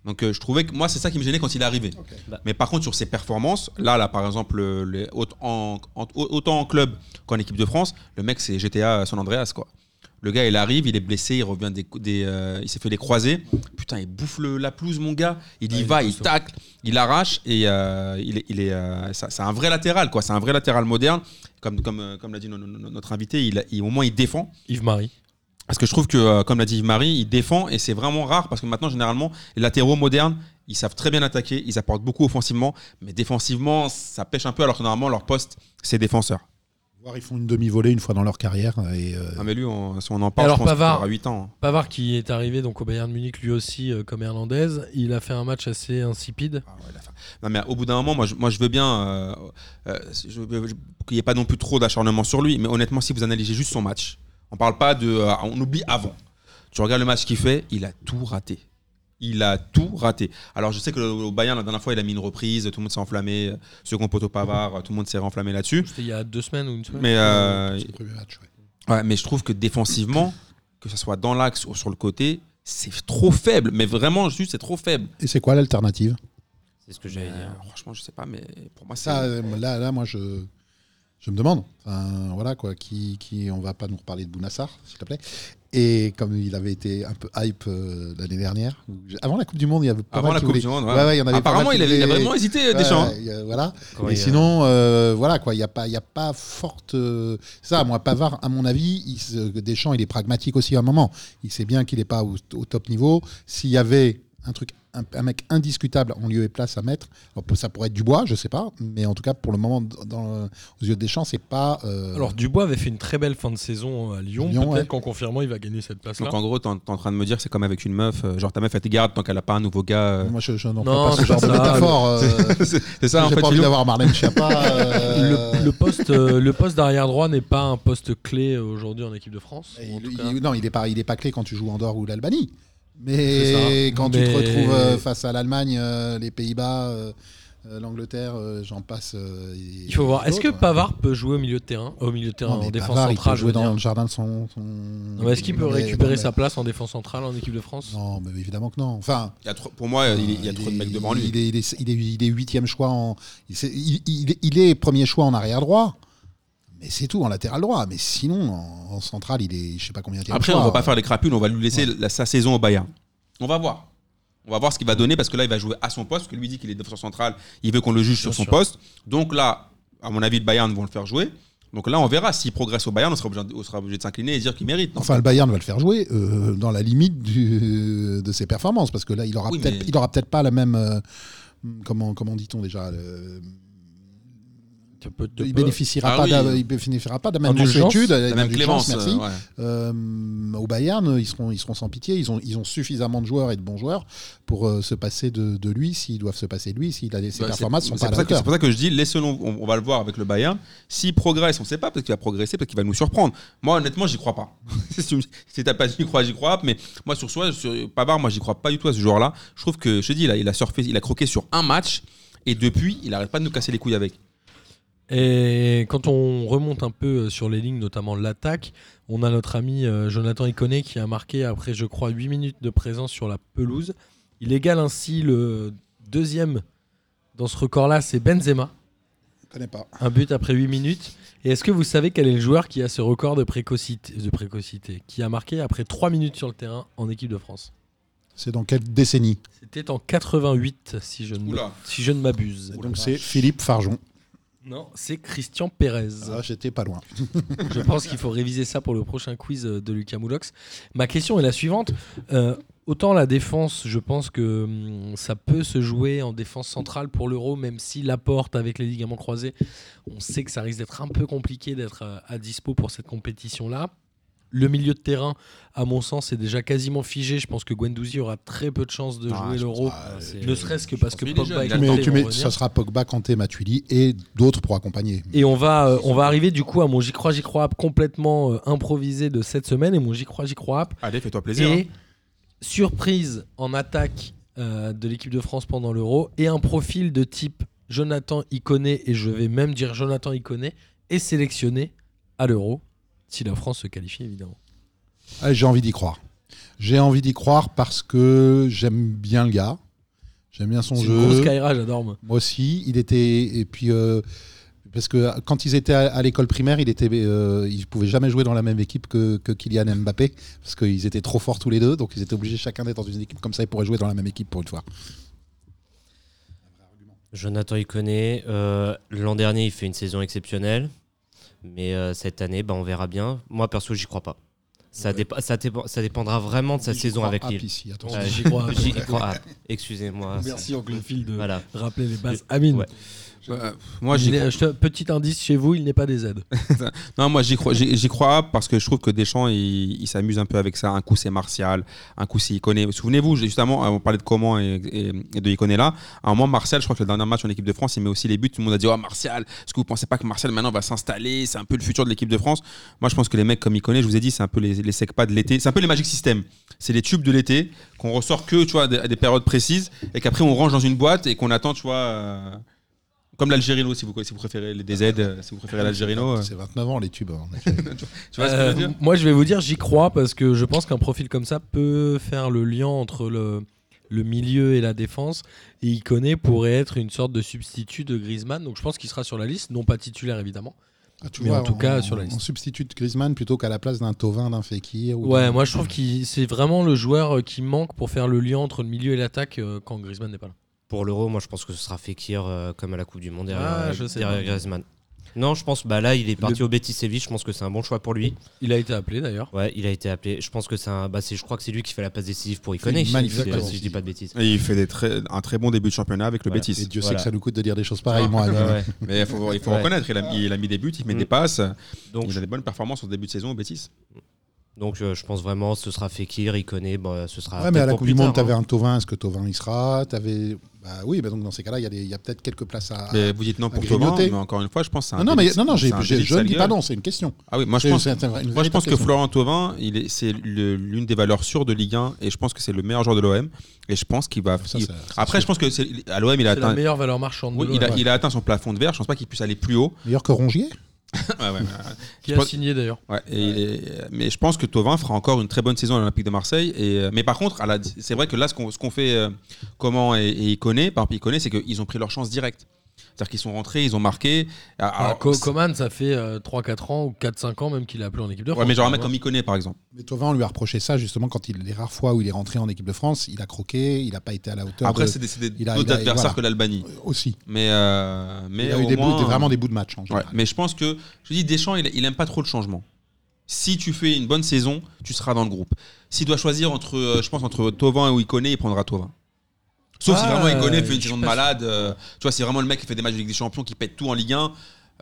Donc euh, je trouvais que moi c'est ça qui me gênait quand il est arrivé. Bah. Mais par contre sur ses performances, là là par exemple le- les- autant, en, en- autant en club qu'en équipe de France, le mec c'est GTA San Andreas quoi. Le gars il arrive, il est blessé, il revient des, des euh, il s'est fait les croisés. Putain il bouffe le- la pelouse mon gars. Il y Ouais, va, il tacle, il arrache et euh, il est, il est euh, c'est un vrai latéral quoi. C'est un vrai latéral moderne. Comme comme comme l'a dit no- no- no- notre invité, il, il- au moins il défend. Yves-Marie. Parce que je trouve que, comme l'a dit Yves-Marie, il défend et c'est vraiment rare parce que maintenant, généralement, les latéraux modernes, ils savent très bien attaquer, ils apportent beaucoup offensivement, mais défensivement, ça pêche un peu alors que normalement, leur poste, c'est défenseur. Voir, ils font une demi-volée une fois dans leur carrière. Et, euh, Ah, mais lui, on- si on en parle, alors, je pense Pavard. qu'il aura 8 ans. Pavard qui est arrivé donc au Bayern Munich lui aussi euh, comme Hernandez, il a fait un match assez insipide. Ah ouais, la fin. Non, mais au bout d'un moment, moi je, moi, je veux bien euh, euh, je veux- je- qu'il n'y ait pas non plus trop d'acharnement sur lui, mais honnêtement, si vous analysez juste son match, on parle pas de. euh, on oublie avant. Tu regardes le match qu'il fait, il a tout raté. Il a tout raté. Alors je sais que le- au Bayern, la dernière fois, il a mis une reprise, tout le monde s'est enflammé, euh, second poteau Pavard, tout le monde s'est enflammé là-dessus. C'était il y a deux semaines ou une semaine Mais, euh, C'est le premier match, ouais. ouais, mais je trouve que défensivement, que ce soit dans l'axe ou sur le côté, c'est trop faible. Mais vraiment, juste, c'est trop faible. Et c'est quoi l'alternative? C'est ce que j'allais dire. euh, franchement, je sais pas, mais pour moi, c'est. Ça, euh, là, là, moi, je, je me demande. Enfin, voilà, quoi. Qui, qui, on va pas nous reparler de Bounassar, s'il te plaît. Et comme il avait été un peu hype euh, l'année dernière, avant la Coupe du Monde, il y avait pas Avant mal la Coupe voulaient- du Monde, ouais. Ouais, ouais, il y en avait pas Apparemment, mal il, avait- il a voulaient- vraiment hésité, Deschamps. y voilà. Quand euh, sinon, euh, voilà quoi, il n'y a pas, il y a pas forte. euh, Ça, moi, Pavard, à mon avis, il se- Deschamps, il est pragmatique aussi à un moment. Il sait bien qu'il n'est pas au, au top niveau. S'il y avait un truc, un, un mec indiscutable en lieu et place à mettre, alors, ça pourrait être Dubois, je sais pas, mais en tout cas, pour le moment, dans, aux yeux de Deschamps, c'est pas. euh, Alors Dubois avait fait une très belle fin de saison à Lyon. Lyon, Peut-être ouais. qu'en confirmant, il va gagner cette place-là. Donc en gros, t'es en, en train de me dire que c'est comme avec une meuf, euh, genre ta meuf elle te garde tant qu'elle a pas un nouveau gars. euh. moi, je, je n'en Non, pas ce c'est genre de ça. métaphore. euh, c'est ça en J'ai fait. pas envie d'avoir Marlène Schiappa. euh, Le, le poste, euh, le poste d'arrière droit n'est pas un poste clé euh, aujourd'hui en équipe de France. Et ou en il- tout il- cas. non, il n'est pas, il est pas clé quand tu joues Andorre ou l'Albanie. Mais quand tu te retrouves euh, face à l'Allemagne, euh, les Pays-Bas, euh, l'Angleterre, euh, j'en passe. euh, et- Il faut voir. Est-ce que. Pavard peut jouer au milieu de terrain, au milieu de terrain Non, en défense Pavard, il centrale peut je jouer dans le jardin de son. Est-ce qu'il peut Non, mais- récupérer non, sa place en défense centrale en équipe de France? Non, mais évidemment que non. Enfin, Il y a trop- pour moi, il, il y a trop de mecs devant lui. Il est, il est, il est- il est huitième choix en. Il, il- il- il est premier choix en arrière droit. Mais c'est tout en latéral droit. Mais sinon, en, en centrale, il est, je sais pas combien. Après, on va pas faire les crapules, on va lui laisser la- sa saison au Bayern. On va voir. On va voir ce qu'il va donner parce que là, il va jouer à son poste, parce que lui dit qu'il est défenseur central, il veut qu'on le juge sur son sûr. poste. Donc là, à mon avis, le Bayern vont le faire jouer. Donc là, on verra s'il progresse au Bayern, on sera obligé, on sera obligé de s'incliner et dire qu'il mérite. Enfin, le Bayern va le faire jouer euh, dans la limite du- de ses performances, parce que là, il aura Oui, peut-être, mais- il aura peut-être pas la même. euh, comment comment dit-on déjà le- Tu peux- tu Il peux- bénéficiera Ah pas, oui. bénéficiera pas de la même mansuétude, la même clémence. merci. euh, ouais. Euh, au Bayern, ils seront, ils seront sans pitié. Ils ont, ils ont suffisamment de joueurs et de bons joueurs pour euh, se passer de, de lui, s'ils doivent se passer de lui, s'il a ses Bah, c'est- performances sont c'est pas à pour, ça que- c'est hauteur. pour ça que je dis, laissons on, on va le voir avec le Bayern. S'il progresse, on ne sait pas, peut-être qu'il va progresser, peut-être qu'il va nous surprendre. Moi, honnêtement, j'y crois pas. si t'as pas dit j'y crois, j'y crois. Mais moi, sur soi, sur Pavard, moi, j'y crois pas du tout à ce joueur-là. Je trouve que, je te dis, là, il a surfé, il a croqué sur un match, et depuis, il arrête pas de nous casser les couilles avec. Et quand on remonte un peu euh, sur les lignes, notamment l'attaque, on a notre ami euh, Jonathan Iconé qui a marqué après, je crois, 8 minutes de présence sur la pelouse. Il égale ainsi le deuxième dans ce record-là, c'est Benzema. Je connais pas. Un but après 8 minutes. Et est-ce que vous savez quel est le joueur qui a ce record de précocité, de précocité Qui a marqué après 3 minutes sur le terrain en équipe de France? C'est dans quelle décennie? C'était en 88, si je ne, Oula. si je ne m'abuse. Donc c'est Philippe Farjon. Non, c'est Christian Pérez. Ah, J'étais pas loin. Je pense qu'il faut réviser ça pour le prochain quiz euh, de Lucas Moulox. Ma question est la suivante. Euh, autant la défense, je pense que hum, ça peut se jouer en défense centrale pour l'euro, même si Laporte avec les ligaments croisés, on sait que ça risque d'être un peu compliqué d'être euh, à dispo pour cette compétition-là. Le milieu de terrain, à mon sens, est déjà quasiment figé. Je pense que Guendouzi aura très peu de chances de Ah, jouer l'euro. pas. c'est- Ne serait-ce que parce que est Pogba il a Tu mets- ça sera Pogba, Kanté, Matuidi et d'autres pour accompagner. Et on va, euh, on va arriver du coup à mon J'y crois, J'y crois app complètement euh, improvisé de cette semaine. Et mon J'y crois, J'y crois app Allez, fais-toi plaisir. et hein. surprise en attaque euh, de l'équipe de France pendant l'Euro et un profil de type Jonathan Iconé et je vais même dire Jonathan Iconé est sélectionné à l'Euro si la France se qualifie évidemment. Ah, J'ai envie d'y croire. J'ai envie d'y croire parce que j'aime bien le gars. J'aime bien son une jeu. Kaira, j'adore moi. Moi aussi, il était et puis euh, parce que quand ils étaient à, à l'école primaire, il était, euh, ils pouvaient jamais jouer dans la même équipe que, que Kylian Mbappé parce qu'ils étaient trop forts tous les deux, donc ils étaient obligés chacun d'être dans une équipe comme ça. Ils pourraient jouer dans la même équipe pour une fois. Jonathan Iconé, euh, l'an dernier, il fait une saison exceptionnelle. Mais euh, cette année, bah, on verra bien. Moi, perso, j'y crois pas. Ça, Ouais. dépa- ça, dépa- ça dépendra vraiment de sa J'y saison crois avec Lille. J'y crois. J'y crois. Excusez-moi. Merci Oncle Phil de Voilà. rappeler les bases. Amine, Ouais. Euh, moi, j'y crois. te- petit indice chez vous, il n'est pas des aides. Non, moi j'y crois, j'y j'y crois parce que je trouve que Deschamps il, il s'amuse un peu avec ça. Un coup c'est Martial, un coup c'est Iconé. Souvenez-vous, justement, on parlait de comment et, et- et de Iconé là. À un moment, Martial, je crois que le dernier match en équipe de France, il met aussi les buts. Tout le monde a dit Oh, Martial, est-ce que vous pensez pas que Martial maintenant va s'installer? C'est un peu le futur de l'équipe de France. Moi je pense que les mecs comme Iconé, je vous ai dit, c'est un peu les, les SECPA de l'été. C'est un peu les Magic System. C'est les tubes de l'été qu'on ressort que tu vois, à des, à des périodes précises et qu'après on range dans une boîte et qu'on attend, tu vois. Comme l'Algérino, si vous, si vous préférez les DZ, euh, si vous préférez l'Algérino. euh. C'est 29 ans les tubes. hein. Tu vois ce que je veux Euh, dire moi, je vais vous dire, j'y crois parce que je pense qu'un profil comme ça peut faire le lien entre le, le milieu et la défense. Et Iconé pourrait être une sorte de substitut de Griezmann. Donc, je pense qu'il sera sur la liste, non pas titulaire évidemment. Ah, tu Mais vois, en tout on- cas, sur la liste. On substitue Griezmann plutôt qu'à la place d'un Tovin, d'un Fekir. ou Ouais, d'un- moi je trouve que c'est vraiment le joueur euh, qui manque pour faire le lien entre le milieu et l'attaque euh, quand Griezmann n'est pas là. Pour l'Euro, moi je pense que ce sera Fekir euh, comme à la Coupe du Monde derrière, Ah, euh, je sais derrière pas. Griezmann. Non, je pense bah là il est parti Le- au Betis Séville, je pense que c'est un bon choix pour lui. Il a été appelé d'ailleurs. Ouais, il a été appelé. Je pense que c'est un bah je crois que c'est lui qui fait la passe décisive pour magnifique si, si je dis pas de bêtises. Et il fait des très, un très bon début de championnat avec le Voilà. Betis. Et Dieu sait que ça nous coûte de dire des choses pareilles, moi. Ouais. Mais il faut, il faut Ouais. reconnaître, il a, il a mis des buts, il met Mm. des passes. Donc il a des bonnes performances au début de saison au Betis. donc euh, je pense vraiment ce sera Fekir, Iconé, bah, ce sera Ouais, mais à la Coupe du Monde, tu avais hein. un Tovin. Est-ce que Tovin y sera? T'avais... Bah oui, bah donc dans ces cas-là, il y a, des- il y a peut-être quelques places à. Mais vous dites non à pour Thauvin, grignoter. mais encore une fois, je pense que c'est un Non, non, mais délit- non, non, j'ai- c'est un j'ai- délit de je ne sale dis pas gueule. non, c'est une question. Ah oui, moi je C'est- pense, c'est une vraie moi, je pense que question. Florent Thauvin, il est, c'est le- l'une des valeurs sûres de Ligue 1 et je pense que c'est le meilleur joueur de l'OM. Et je pense qu'il va. Ça, il- Après, je pense que c'est- à l'OM, il a C'est la atteint. meilleure valeur marchande Oui, de il, l'OM, a, il a atteint son plafond de verre. Je pense pas qu'il puisse aller plus haut. Meilleur que Rongier? Ouais, ouais, ouais. qui a pense- signé d'ailleurs. Est- mais je pense que Tovin fera encore une très bonne saison à l'Olympique de Marseille. Et, euh, mais par contre, la- c'est vrai que là, ce qu'on fait, euh, comment et, et Iconé, par Iconé, c'est qu'ils ont pris leur chance directe. C'est-à-dire qu'ils sont rentrés, ils ont marqué. Alors, Alors, Co- Coman, ça fait euh, 3-4 ans ou 4-5 ans même qu'il a appelé en équipe de France. ouais, mais genre un mec comme Iconé, par exemple. Mais Tovin, on lui a reproché ça justement quand il, les rares fois où il est rentré en équipe de France, il a croqué, il n'a pas été à la hauteur. Après, de- c'est d'autres adversaires voilà. que l'Albanie. aussi. Mais, euh, mais il a eu au des, moins, bouts, des- vraiment des bouts de match en Ouais, général. mais je pense que, je dis, Deschamps, il, il aime pas trop le changement. Si tu fais une bonne saison, tu seras dans le groupe. S'il doit choisir entre, euh, je pense, entre Tovin et Iconé, il prendra Tovin. Sauf si Ah, vraiment Iconé euh, fait une saison de malade. euh, tu vois, c'est vraiment le mec qui fait des matchs de Ligue des Champions, qui pète tout en Ligue 1.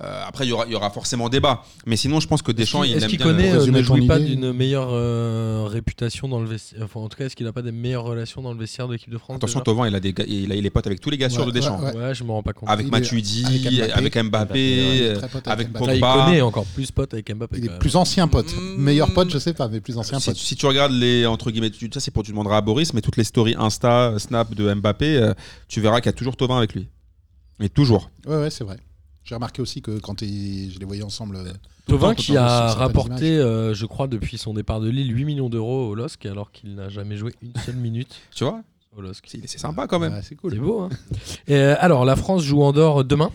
Euh, après, il y aura, il y aura forcément débat. Mais sinon, je pense que Deschamps, il Est-ce aime qu'il bien. connaît, le- euh, ne jouit pas d'une meilleure euh, réputation dans le vestiaire Enfin, en tout cas, est-ce qu'il n'a pas des meilleures relations dans le vestiaire de l'équipe de France Attention, Tovin, il a, des, il a, il est pote avec tous les gars sûrs Ouais, de Deschamps. ouais, Ouais, je me rends pas compte. Avec Il est- Matuidi, avec Mbappé. avec Mbappé, ouais, il est très pote avec avec Mbappé. Là, il Pogba. connaît encore plus pote avec Mbappé. Il est plus ancien pote. Mm. Meilleur pote, je sais pas, mais plus ancien Si, pote. si tu regardes les entre guillemets, tu- ça c'est pour tu demanderas à Boris, mais toutes les stories Insta, Snap de Mbappé, tu verras qu'il y a toujours Thauvin avec lui. Mais toujours. Ouais, ouais, c'est vrai. J'ai remarqué aussi que quand je les voyais ensemble. euh, Tovin qui a rapporté, euh, je crois, depuis son départ de Lille, 8 millions d'euros au LOSC, alors qu'il n'a jamais joué une seule minute Tu vois au LOSC. C'est sympa quand même. ouais, c'est cool. C'est beau, hein Et, euh, Alors, la France joue en dehors demain.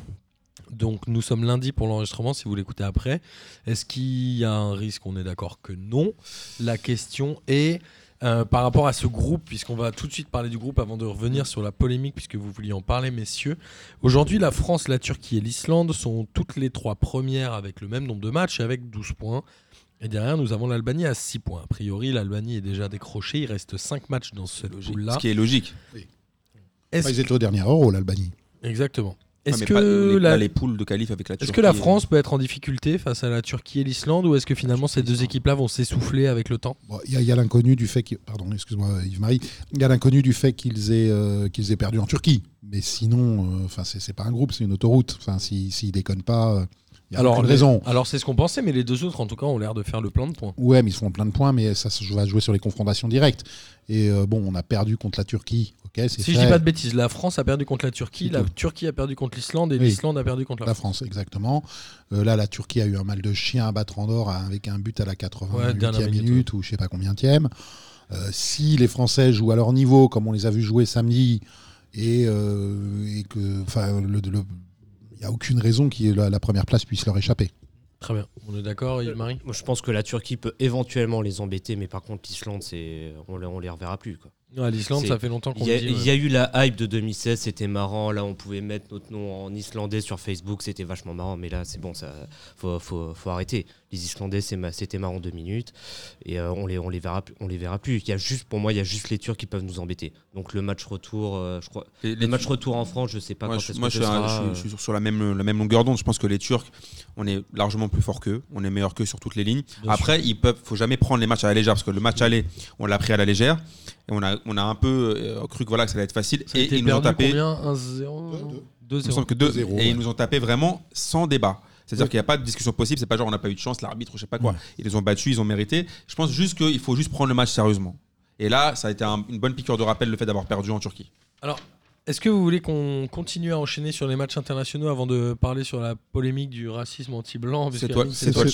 Donc, nous sommes lundi pour l'enregistrement, si vous l'écoutez après. Est-ce qu'il y a un risque? On est d'accord que non. La question est, euh, par rapport à ce groupe, puisqu'on va tout de suite parler du groupe avant de revenir sur la polémique, puisque vous vouliez en parler, messieurs. Aujourd'hui, la France, la Turquie et l'Islande sont toutes les trois premières avec le même nombre de matchs et avec 12 points. Et derrière, nous avons l'Albanie à 6 points. A priori, l'Albanie est déjà décrochée. Il reste 5 matchs dans cette poule-là. Ce qui est logique. Est-ce Ouais, ils étaient au dernier euro, l'Albanie. Exactement. Est-ce que, pas- les, la... là, les poules de qualif avec la est-ce Turquie. que la France peut être en difficulté face à la Turquie et l'Islande ou est-ce que finalement ces deux équipes-là vont s'essouffler avec le temps? Bon, Il y a, l'inconnu du fait qu'ils... Pardon, excuse-moi Yves-Marie. Il y a l'inconnu du fait qu'ils aient, euh, qu'ils aient perdu en Turquie. Mais sinon, euh, enfin, c'est, c'est pas un groupe, c'est une autoroute. Enfin, s'ils s'ils déconnent pas, euh, y a Alors, les- raison. Alors c'est ce qu'on pensait, mais les deux autres en tout cas ont l'air de faire le plein de points. Ouais, mais ils se font plein de points, mais ça se- va jouer sur les confrontations directes. Et euh, bon, on a perdu contre la Turquie. Si fait. je dis pas de bêtises, la France a perdu contre la Turquie, la. Turquie a perdu contre l'Islande et Oui. l'Islande a perdu contre la, La France. France, exactement. Euh, là, la Turquie a eu un mal de chien à battre Andorre avec un but à la 88e Ouais, dernière minute, ou je sais pas combien Euh, si les Français jouent à leur niveau, comme on les a vus jouer samedi, et, euh, et que, enfin, le- n'y a aucune raison que la, la première place puisse leur échapper. Très bien, on est d'accord Yves-Marie Moi, je pense que la Turquie peut éventuellement les embêter, mais par contre l'Islande, c'est on, les- on les reverra plus. Quoi. Ouais, L'Islande, ça fait longtemps qu'on Il y, a, dit. y a eu la hype de 2016, c'était marrant. Là, on pouvait mettre notre nom en islandais sur Facebook, c'était vachement marrant. Mais là, c'est bon, ça faut, faut, faut arrêter. Les Islandais, c'était marrant deux minutes, et euh, on les on les verra plus- on les verra plus. Il y a juste pour moi, il y a juste les Turcs qui peuvent nous embêter. Donc le match retour, euh, je crois, Les- le retour en France, je sais pas Ouais, quand je, moi, que je suis, un- sera, je suis- je suis sur la même, la même longueur d'onde. Je pense que les Turcs, on est largement plus fort qu'eux. On est meilleur qu'eux sur toutes les lignes. Bien Après, il ne faut jamais prendre les matchs à la légère parce que le match aller, on l'a pris à la légère. Et on a, on a un peu euh, cru que, voilà, que ça allait être facile. Ça et ils nous ont tapé. combien? 1-0 Il me 2-0. semble que deux, 2-0, et ouais. ils nous ont tapé vraiment sans débat. C'est-à-dire Oui. qu'il n'y a pas de discussion possible. C'est pas genre on n'a pas eu de chance, l'arbitre, je sais pas quoi. Ouais. Ils les ont battus, ils ont mérité. Je pense juste qu'il faut juste prendre le match sérieusement. Et là, ça a été un- une bonne piqûre de rappel le fait d'avoir perdu en Turquie. Alors, est-ce que vous voulez qu'on continue à enchaîner sur les matchs internationaux avant de parler sur la polémique du racisme anti-blanc? C'est toi- c'est toi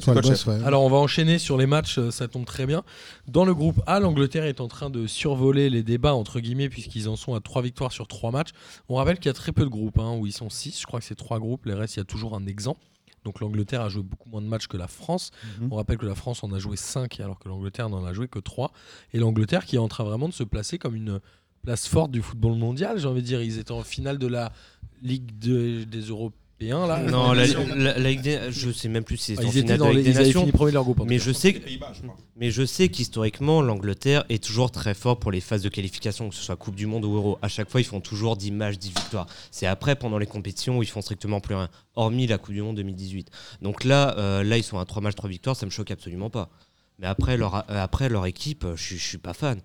toi le chef. ouais. Alors on va enchaîner sur les matchs, euh, ça tombe très bien. Dans le groupe A, l'Angleterre est en train de survoler les débats entre guillemets puisqu'ils en sont à trois victoires sur trois matchs. On rappelle qu'il y a très peu de groupes, hein, où ils sont six. Je crois que c'est trois groupes. Les restes, il y a toujours un exempt. Donc l'Angleterre a joué beaucoup moins de matchs que la France. Mhm. On rappelle que la France en a joué 5 alors que l'Angleterre n'en a joué que 3. Et l'Angleterre qui est en train vraiment de se placer comme une place forte du football mondial. J'ai envie de dire, ils étaient en finale de la Ligue de- des Européens. Là, Non, la, la- la Ligue des- je sais même plus si c'est Ah, en finale de la les, Ligue des Nations. fini leur groupe. Mais je sais, que- Pays-Bas, je crois. mais je sais qu'historiquement, l'Angleterre est toujours très fort pour les phases de qualification, que ce soit Coupe du Monde ou Euro. À chaque fois, ils font toujours 10 matchs, 10 victoires. C'est après, pendant les compétitions, où ils font strictement plus rien, hormis la Coupe du Monde 2018. Donc là, euh, là ils sont à 3 matchs, 3 victoires, ça me choque absolument pas. Mais après, leur, euh, après, leur équipe, euh, je je suis pas fan.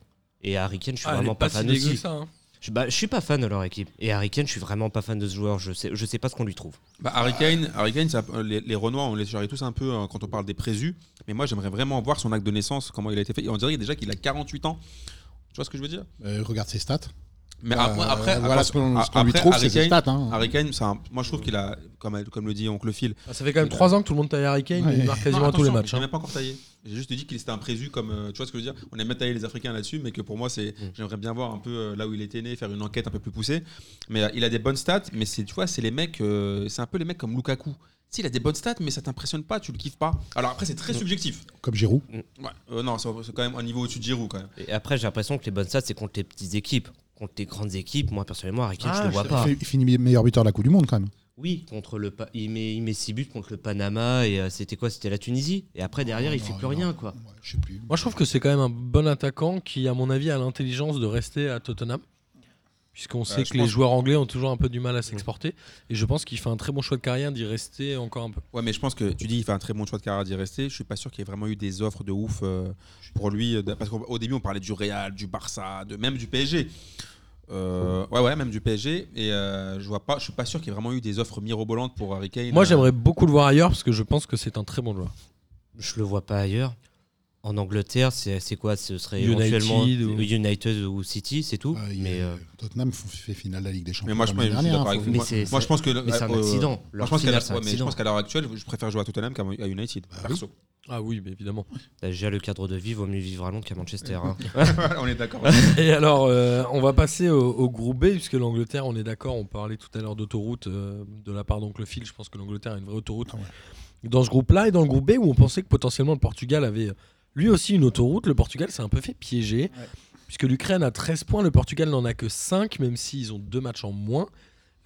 Et Harry Kane, je suis Ah, vraiment pas fan aussi. ça, hein. Je, bah, je suis pas fan de leur équipe. Et Harry Kane, je suis vraiment pas fan de ce joueur. Je sais, je sais pas ce qu'on lui trouve. Bah, Harry Kane, Harry Kane, ça- euh, les, les Renois, on les charrie tous un peu euh, quand on parle des présus. Mais moi, j'aimerais vraiment voir son acte de naissance, comment il a été fait. Et on dirait déjà qu'il a 48 ans. Tu vois ce que je veux dire? Euh, regarde ses stats. Mais Euh, après, après, voilà ce qu'on ce qu'on lui après, trouve, c'est stats. hein. Harry Kane, un- moi je trouve qu'il a, comme, comme le dit Oncle Phil, Ah, ça fait quand même 3 ans que tout le monde taille Harry Kane, Ouais. il marque quasiment Non, à tous les matchs. J'ai hein. même pas encore taillé. J'ai juste dit qu'il était un présu comme. euh, tu vois ce que je veux dire? On aime bien tailler les Africains là-dessus, mais que pour moi, c'est. Mm. J'aimerais bien voir un peu euh, là où il était né, faire une enquête un peu plus poussée. Mais euh, il a des bonnes stats, mais c'est, tu vois, c'est les mecs. euh, c'est un peu les mecs comme Lukaku. Si, il a des bonnes stats, mais ça t'impressionne pas, tu le kiffes pas. Alors après, c'est très subjectif. Comme Giroud. Ouais. Euh, non, c'est, c'est quand même un niveau au-dessus de Giroud quand même. Et après, j'ai l'impression que les bonnes stats, c'est contre les petites équipes. Contre les grandes équipes, moi personnellement, Harry Kane, Ah, je le vois pas. Il finit meilleur buteur de la Coupe du Monde quand même. Oui, contre le Pa- il met il met 6 buts contre le Panama et euh, c'était quoi? C'était la Tunisie? Et après derrière il Non, fait plus non, rien quoi. Ouais, je sais plus. Moi, je trouve que c'est quand même un bon attaquant qui, à mon avis, a l'intelligence de rester à Tottenham. Puisqu'on sait je que les joueurs anglais ont toujours un peu du mal à s'exporter. Et je pense qu'il fait un très bon choix de carrière d'y rester encore un peu. Ouais, mais je pense que tu dis il fait un très bon choix de carrière d'y rester. Je suis pas sûr qu'il y ait vraiment eu des offres de ouf euh, pour lui. euh, Parce qu'au début, on parlait du Real, du Barça, de, même du PSG. Euh, ouais, ouais, même du PSG. Et euh, je vois pas, je suis pas sûr qu'il y ait vraiment eu des offres mirobolantes pour Harry Kane. Moi, Euh, j'aimerais beaucoup le voir ailleurs parce que je pense que c'est un très bon joueur. Je le vois pas ailleurs. En Angleterre, c'est quoi? Ce serait United éventuellement ou- United ou City, c'est tout? Euh, mais euh, Tottenham fait finale de la Ligue des Champions. Mais moi, je, suis d'accord avec Moi, pense que. mais c'est un euh, accident. moi, je pense qu'à finale, la- c'est un ouais, mais je accident. pense qu'à l'heure actuelle, je préfère jouer à Tottenham qu'à United. Bah oui. perso. Ah oui, mais évidemment. t'as déjà le cadre de vie, vaut mieux vivre à Londres qu'à Manchester. hein. on est d'accord. Et alors, euh, on va passer au, au groupe B, puisque l'Angleterre, on est d'accord, on parlait tout à l'heure d'autoroute euh, de la part d'Oncle Phil. Je pense que l'Angleterre a une vraie autoroute Ah ouais. dans ce groupe-là. Et dans le groupe B, où on pensait que potentiellement le Portugal avait lui aussi une autoroute, le Portugal s'est un peu fait piéger, puisque l'Ukraine a 13 points, le Portugal n'en a que 5, même s'ils ont deux matchs en moins.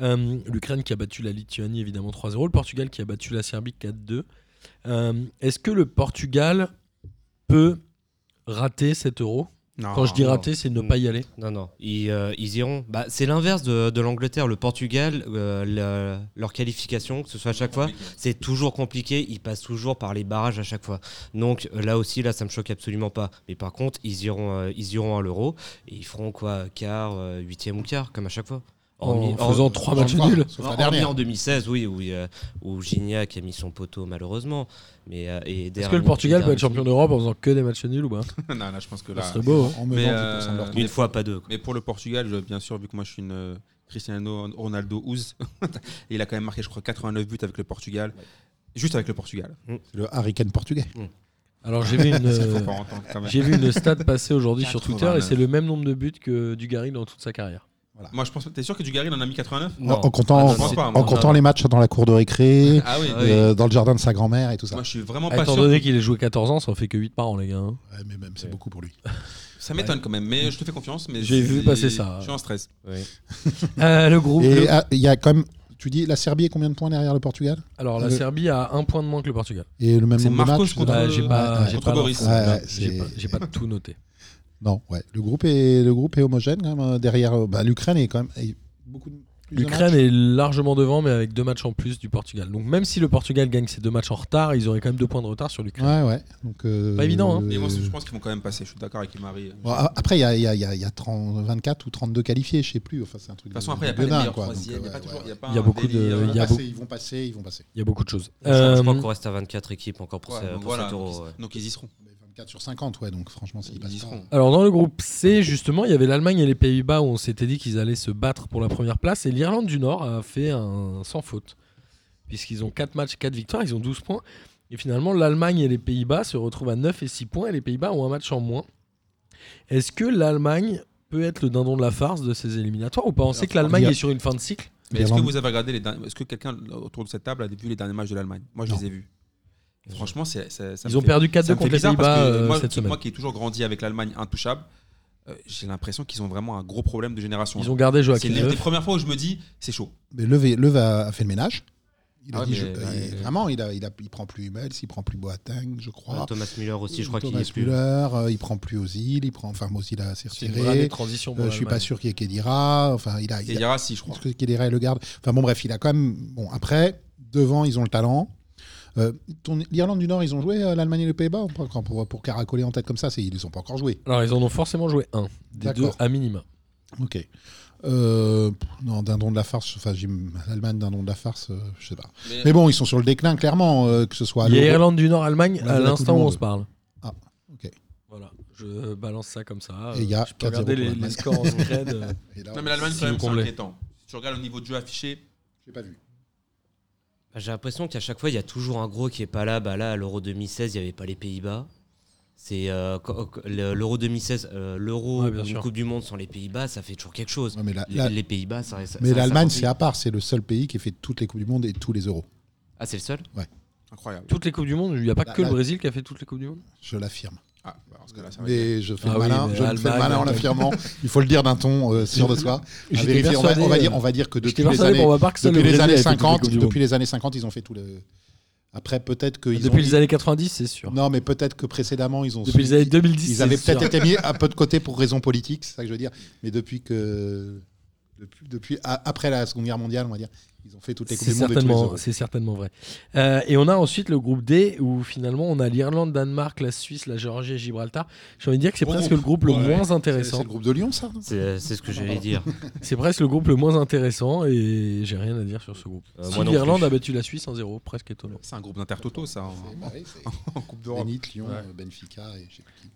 Euh, L'Ukraine qui a battu la Lituanie évidemment 3-0, le Portugal qui a battu la Serbie 4-2. Euh, Est-ce que le Portugal peut rater cet euro? Non. Quand je dis non. rater, c'est ne pas y aller. Non, non, ils, euh, ils iront. Bah, c'est l'inverse de, de l'Angleterre. Le Portugal, euh, leur qualification, que ce soit à chaque fois, c'est toujours compliqué. Ils passent toujours par les barrages à chaque fois. Donc euh, là aussi, là, ça me choque absolument pas. Mais par contre, ils iront, euh, ils iront à l'Euro et ils feront quoi? Quart, euh, huitième ou quart, comme à chaque fois. En faisant trois matchs le nuls. En 2016, oui, où, euh, où Gignac a mis son poteau malheureusement. Mais, euh, et Est-ce que le Portugal peut être champion d'Europe en faisant que des matchs nuls ou pas non, là, je pense que là. serait beau. hein. Mais, euh, 10% de leur Une fois, pas deux. quoi. Mais pour le Portugal, je- bien sûr, vu que moi je suis une euh, Cristiano Ronaldo ouz, il a quand même marqué, je crois, 89 buts avec le Portugal. Juste avec le Portugal. Le Harry Kane portugais. Alors j'ai vu une, j'ai vu une stat passer aujourd'hui sur Twitter et 89. c'est le même nombre de buts que Dugarry dans toute sa carrière. Moi, je pense. T'es sûr que Dugarry en a mis 89 En, en comptant, Ah, non, je pense en comptant non, les matchs dans la cour de récré, Ah oui. Ah oui. euh, dans le jardin de sa grand-mère et tout ça. Moi, je suis vraiment pas étant sûr. donné qu'il a joué 14 ans, ça en fait que 8 par an, les gars. hein. Ouais, mais même, c'est Ouais. beaucoup pour lui. Ça m'étonne quand même, mais je te fais confiance. Mais J'ai vu passer ça. Je suis en stress. Euh, le groupe. Et le- ah, il y a quand même. Tu dis la Serbie est combien de points derrière le Portugal? Alors la le- Serbie a un point de moins que le Portugal. Et le même C'est nombre de Marcos matchs? contre- j'ai pas, ouais, j'ai contre pas Boris. l'info. Ouais, Là, ouais, j'ai c'est- pas, j'ai pas tout noté. Non, ouais. Le groupe est, le groupe est homogène quand même. euh, Derrière, euh, bah, l'Ukraine est quand même. beaucoup de- de L'Ukraine est largement devant, mais avec deux matchs en plus du Portugal. Donc même si le Portugal gagne ses deux matchs en retard, ils auraient quand même deux points de retard sur l'Ukraine. Ouais, ouais. Donc, euh, Pas évident, hein. Mais moi, euh, je pense qu'ils vont quand même passer. Je suis d'accord avec Imari. bon, a- après, il y a, il y a- il y a- il y a 30 24 ou 32 qualifiés, je sais plus. Enfin, c'est un truc De toute façon, de- après, il n'y a de pas troisièmes. Il n'y a ouais, pas toujours. ouais, Il y a beaucoup de- délire, y a Ils vont passer, ils vont passer. Il y a beaucoup de choses. Je, je crois Euh, qu'on reste à 24 équipes encore pour, Ouais, ce- donc pour voilà, cet donc euro. ils- ouais. Donc ils y seront. Mais 24 sur 50, ouais. Donc franchement, s'ils passent pas-. Alors dans le groupe C, justement, il y avait l'Allemagne et les Pays-Bas où on s'était dit qu'ils allaient se battre pour la première place. Et l'Irlande du Nord a fait un sans faute. Puisqu'ils ont 4 matchs, 4 victoires, ils ont 12 points. Et finalement, l'Allemagne et les Pays-Bas se retrouvent à 9 et 6 points. Et les Pays-Bas ont un match en moins. Est-ce que l'Allemagne peut être le dindon de la farce de ces éliminatoires ou pas? On sait que l'Allemagne est sur une fin de cycle. Mais est-ce que vous avez regardé les derniers- Est-ce que quelqu'un autour de cette table a vu les derniers matchs de l'Allemagne? Moi, je Non. les ai vus. Franchement, c'est, c'est- ça Ils ont fait- perdu ça 4-2 me fait contre les Pays-Bas que euh, moi, cette qui- semaine. moi qui ai toujours grandi avec l'Allemagne intouchable, euh, j'ai l'impression qu'ils ont vraiment un gros problème de génération. Ils ont gardé c'est Joachim les, Löw. les premières fois où je me dis, c'est chaud. Mais Löw a, fait le ménage. Il a Ah ouais, dit, mais- je- ouais, il- ouais. vraiment, il, a, il, a, il prend plus Hummels, il prend plus Boateng, je crois. Euh, Thomas Müller aussi, je crois qu'il Thomas est plus. Müller, euh, il prend plus Ozil, il prend, enfin Ozil a s'est C'est une retiré. transition Euh, je suis pas sûr qu'il y ait Kedira. Enfin, il a, Et il a, Yara, si, je crois. Kedira est le garde. Enfin bon, bref, il a quand même. Bon, après, devant, ils ont le talent. Euh, ton- L'Irlande du Nord, ils ont joué euh, l'Allemagne et les Pays-Bas pour, pour caracoler en tête comme ça, c'est- ils ne sont pas encore joués. Alors ils en ont forcément joué un. Des deux à minima. Ok. Euh, non, dindon de la farce. Enfin, j'ai- l'Allemagne, dindon de la farce, euh, je sais pas. Mais- Mais bon, ils sont sur le déclin, clairement, euh, que ce soit. Il y a Irlande du Nord, Allemagne Ouais, à l'instant où on se parle. Ah, ok. Voilà, je balance ça comme ça. Et il y a je peux 4-0 regarder les, les scores en scred. euh. Non, mais l'Allemagne, Si quand même, c'est inquiétant. Si tu regardes le niveau de jeu affiché, j'ai pas vu. Bah, J'ai l'impression qu'à chaque fois, il y a toujours un gros qui est pas là. Bah, là, à l'Euro 2016, il n'y avait pas les Pays-Bas. C'est euh, l'Euro 2016, euh, l'Euro Ouais, une. Coupe du Monde sans les Pays-Bas, ça fait toujours quelque chose. Mais la- Les, la- les Pays-Bas, ça, ça- mais l'Allemagne, c'est à part. C'est le seul pays qui a fait toutes les Coupes du Monde et tous les Euros. Ah, c'est le seul? Incroyable. Toutes les Coupes du Monde, il n'y a pas que le Brésil qui a fait toutes les Coupes du Monde? Je l'affirme. Ah, bah, parce que là, ça va être- Mais je fais Ah le oui, malin, je me fais le malin en l'affirmant. Il faut le dire d'un ton euh, sûr de soi. À J'étais vérifier. On va, persuadé, on va euh, dire, on va dire que depuis les années, pour ma part que seul depuis le les Brésil années avait fait toutes les 50, Coupes du Monde. depuis les années 50, ils ont fait tout le. Après, peut-être qu'ils ont. Depuis les années 90, c'est sûr. Non, mais peut-être que précédemment, ils ont. Depuis les années 2010, Ils avaient peut-être été mis un peu de côté pour raisons politiques, c'est ça que je veux dire. Mais depuis que. Depuis, depuis- après la Seconde Guerre mondiale, on va dire, ils ont fait toutes les Coupes C'est du Monde certainement, c'est certainement vrai. Euh, et on a ensuite le groupe D où finalement on a l'Irlande, Danemark, la Suisse, la Géorgie et Gibraltar. J'ai envie de dire que c'est Bon presque groupe. le groupe le Ouais. moins C'est c'est intéressant. le groupe de Lyon, ça non C'est ce que j'allais dire. C'est presque le groupe le moins intéressant et j'ai rien à dire sur ce groupe. Euh, Si moi L'Irlande a battu la Suisse en 0 presque étonnant. C'est un groupe d'intertoto, ça, en, c'est- en Coupe d'Europe. Zenit, Lyon, Ouais. euh, Benfica et.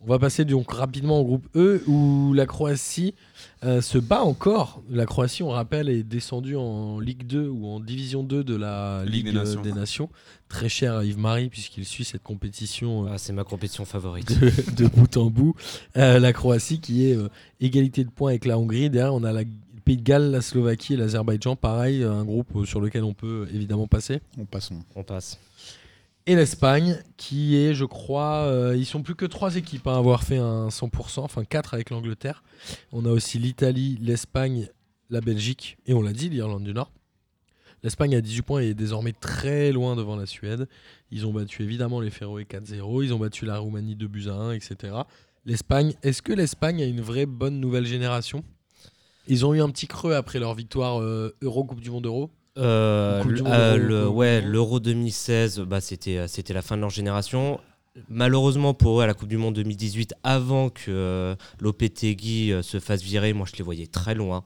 On va passer donc rapidement au groupe E où la Croatie euh, se bat encore. La Croatie, on rappelle, est descendue en Ligue 2 ou en Division 2 de la Ligue, Ligue des Nations. des Nations. Très cher à Yves-Marie puisqu'il suit cette compétition euh, Ah, c'est ma compétition favorite. de, de bout en bout. Euh, la Croatie qui est euh, égalité de points avec la Hongrie. Derrière, on a la le Pays de Galles, la Slovaquie et l'Azerbaïdjan. Pareil, un groupe sur lequel on peut évidemment passer. On passe. on- On passe. Et l'Espagne, qui est, je crois, euh, ils sont plus que trois équipes à avoir fait un 100%, enfin quatre avec l'Angleterre. On a aussi l'Italie, l'Espagne, la Belgique et on l'a dit, l'Irlande du Nord. L'Espagne a 18 points et est désormais très loin devant la Suède. Ils ont battu évidemment les Féroé 4-0, ils ont battu la Roumanie 2 buts à 1, etc. L'Espagne, est-ce que l'Espagne a une vraie bonne nouvelle génération? Ils ont eu un petit creux après leur victoire euh, Euro Coupe du Monde Euro? Euh, Monde euh, Euro, le, ouais, l'Euro 2016, bah, c'était, c'était la fin de leur génération. Malheureusement pour eux, à la Coupe du Monde 2018, avant que euh, Lopetegui euh, se fasse virer, moi je les voyais très loin.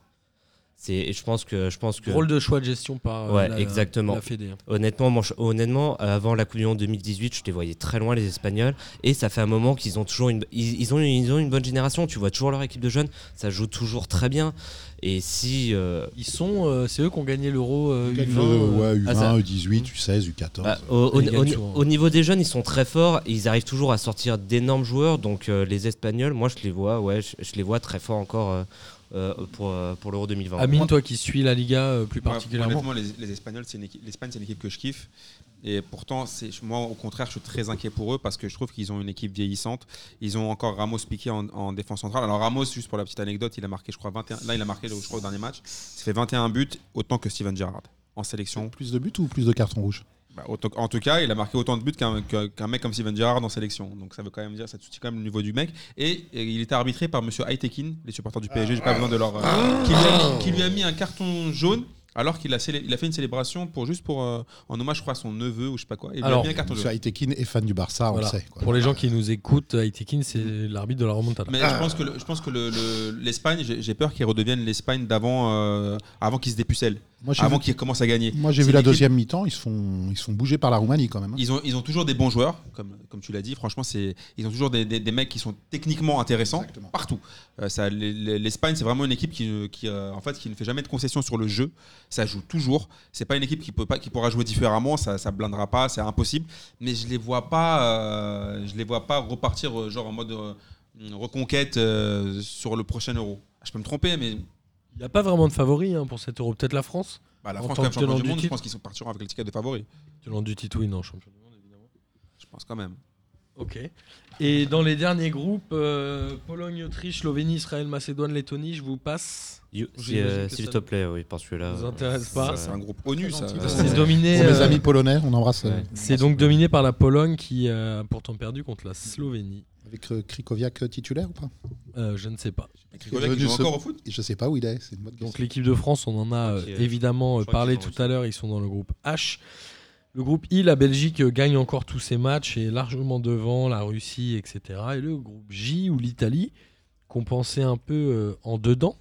C'est, et je pense que, je pense que Rôle de choix de gestion par euh, Ouais, la, exactement. la Fédé. hein. honnêtement, moi, je- honnêtement, avant la Coupe du Monde 2018, je les voyais très loin les Espagnols. Et ça fait un moment qu'ils ont toujours une, ils, ils ont, ils ont une bonne génération. Tu vois toujours leur équipe de jeunes, ça joue toujours très bien. Et si euh, Ils sont, euh, c'est eux qui ont gagné l'Euro euh, Quelques, U20. euh, ouais, U20, ah, ça- U18, U16, U14. Bah, au, au- au- au niveau des jeunes, ils sont très forts. et Ils arrivent toujours à sortir d'énormes joueurs. Donc euh, les Espagnols, moi je les vois, ouais, je, je les vois très forts encore euh, euh, pour, pour l'Euro 2020. Amine, toi qui suis la Liga euh, plus Moi, particulièrement. honnêtement, les, les Espagnols, c'est une équipe- l'Espagne, c'est une équipe que je kiffe. Et pourtant, c'est, moi, au contraire, je suis très inquiet pour eux parce que je trouve qu'ils ont une équipe vieillissante. Ils ont encore Ramos piqué en, en défense centrale. Alors, Ramos, juste pour la petite anecdote, il a marqué, je crois, 21. Là, il a marqué, je crois, au dernier match. Ça fait 21 buts, autant que Steven Gerrard en sélection. Plus de buts ou plus de cartons rouges? Bah, en tout cas, il a marqué autant de buts qu'un, mec comme Steven Gerrard en sélection. Donc, ça veut quand même dire, ça dit quand même le niveau du mec. Et, et il était arbitré par Monsieur Aitekin, les supporters du PSG. J'ai pas besoin de leur. euh, qui, lui a mis, qui lui a mis un carton jaune Alors qu'il a, il a fait une célébration pour juste pour euh, en hommage, je crois, à son neveu ou je sais pas quoi. Il a Alors, carton jaune. Monsieur Aitekin est fan du Barça, on Voilà. le sait. quoi. Pour les gens qui nous écoutent, Aitekin, c'est l'arbitre de la remontada. Mais je pense que le- je pense que le- le- l'Espagne, j'ai j'ai peur qu'il redevienne l'Espagne d'avant, euh, avant qu'il se dépucelle, Moi, j'ai avant vu, qu'il commence à gagner. moi, j'ai C'est vu la deuxième mi-temps, ils se font, ils se font bouger par la Roumanie quand même. hein. Ils ont, ils ont toujours des bons joueurs, comme, comme tu l'as dit. Franchement, c'est, ils ont toujours des, des- des mecs qui sont techniquement intéressants Exactement. partout. Euh, ça, L'Espagne, c'est vraiment une équipe qui, ne- qui, euh, en fait, qui ne fait jamais de concessions sur le jeu. Ça joue toujours. C'est pas une équipe qui, peut pas, qui pourra jouer différemment. Ça, ça blindera pas. C'est impossible. Mais je les vois pas, euh, je les vois pas repartir euh, genre en mode euh, reconquête euh, sur le prochain Euro. Je peux me tromper, mais Il n'y a pas vraiment de favoris hein, pour cet euro. Peut-être la France bah, la En France, quand même, champion tenant du du monde, je pense qu'ils sont partiront avec le ticket de favori. Selon du titre, oui, non, champion du monde, évidemment. Je pense quand même. Ok. Et dans les derniers groupes, euh, Pologne, Autriche, Slovénie, Israël, Macédoine, Lettonie, je vous passe. You- J'imagine si, euh, que S'il ça te plaît, oui, parce que là. vous intéresse pas. Ça, c'est un groupe ONU, ça. gentil. Euh, C'est dominé. Pour mes euh, amis polonais, on embrasse. euh, Ouais. C'est donc euh, dominé par la Pologne qui euh, a pourtant perdu contre la Slovénie. Avec euh, Krikoviak euh, titulaire ou pas? Euh, je ne sais pas. Krikoviak, il joue encore au foot? Je sais pas où il est, c'est une bonne Donc question. l'équipe de France, on en a euh, Ok, euh, évidemment je euh, crois parlé qu'ils tout à l'heure, ils sont dans le groupe H. Le groupe I, la Belgique euh, gagne encore tous ses matchs et est largement devant la Russie, etc. Et le groupe J, où l'Italie, qu'on pensait un peu euh, en dedans,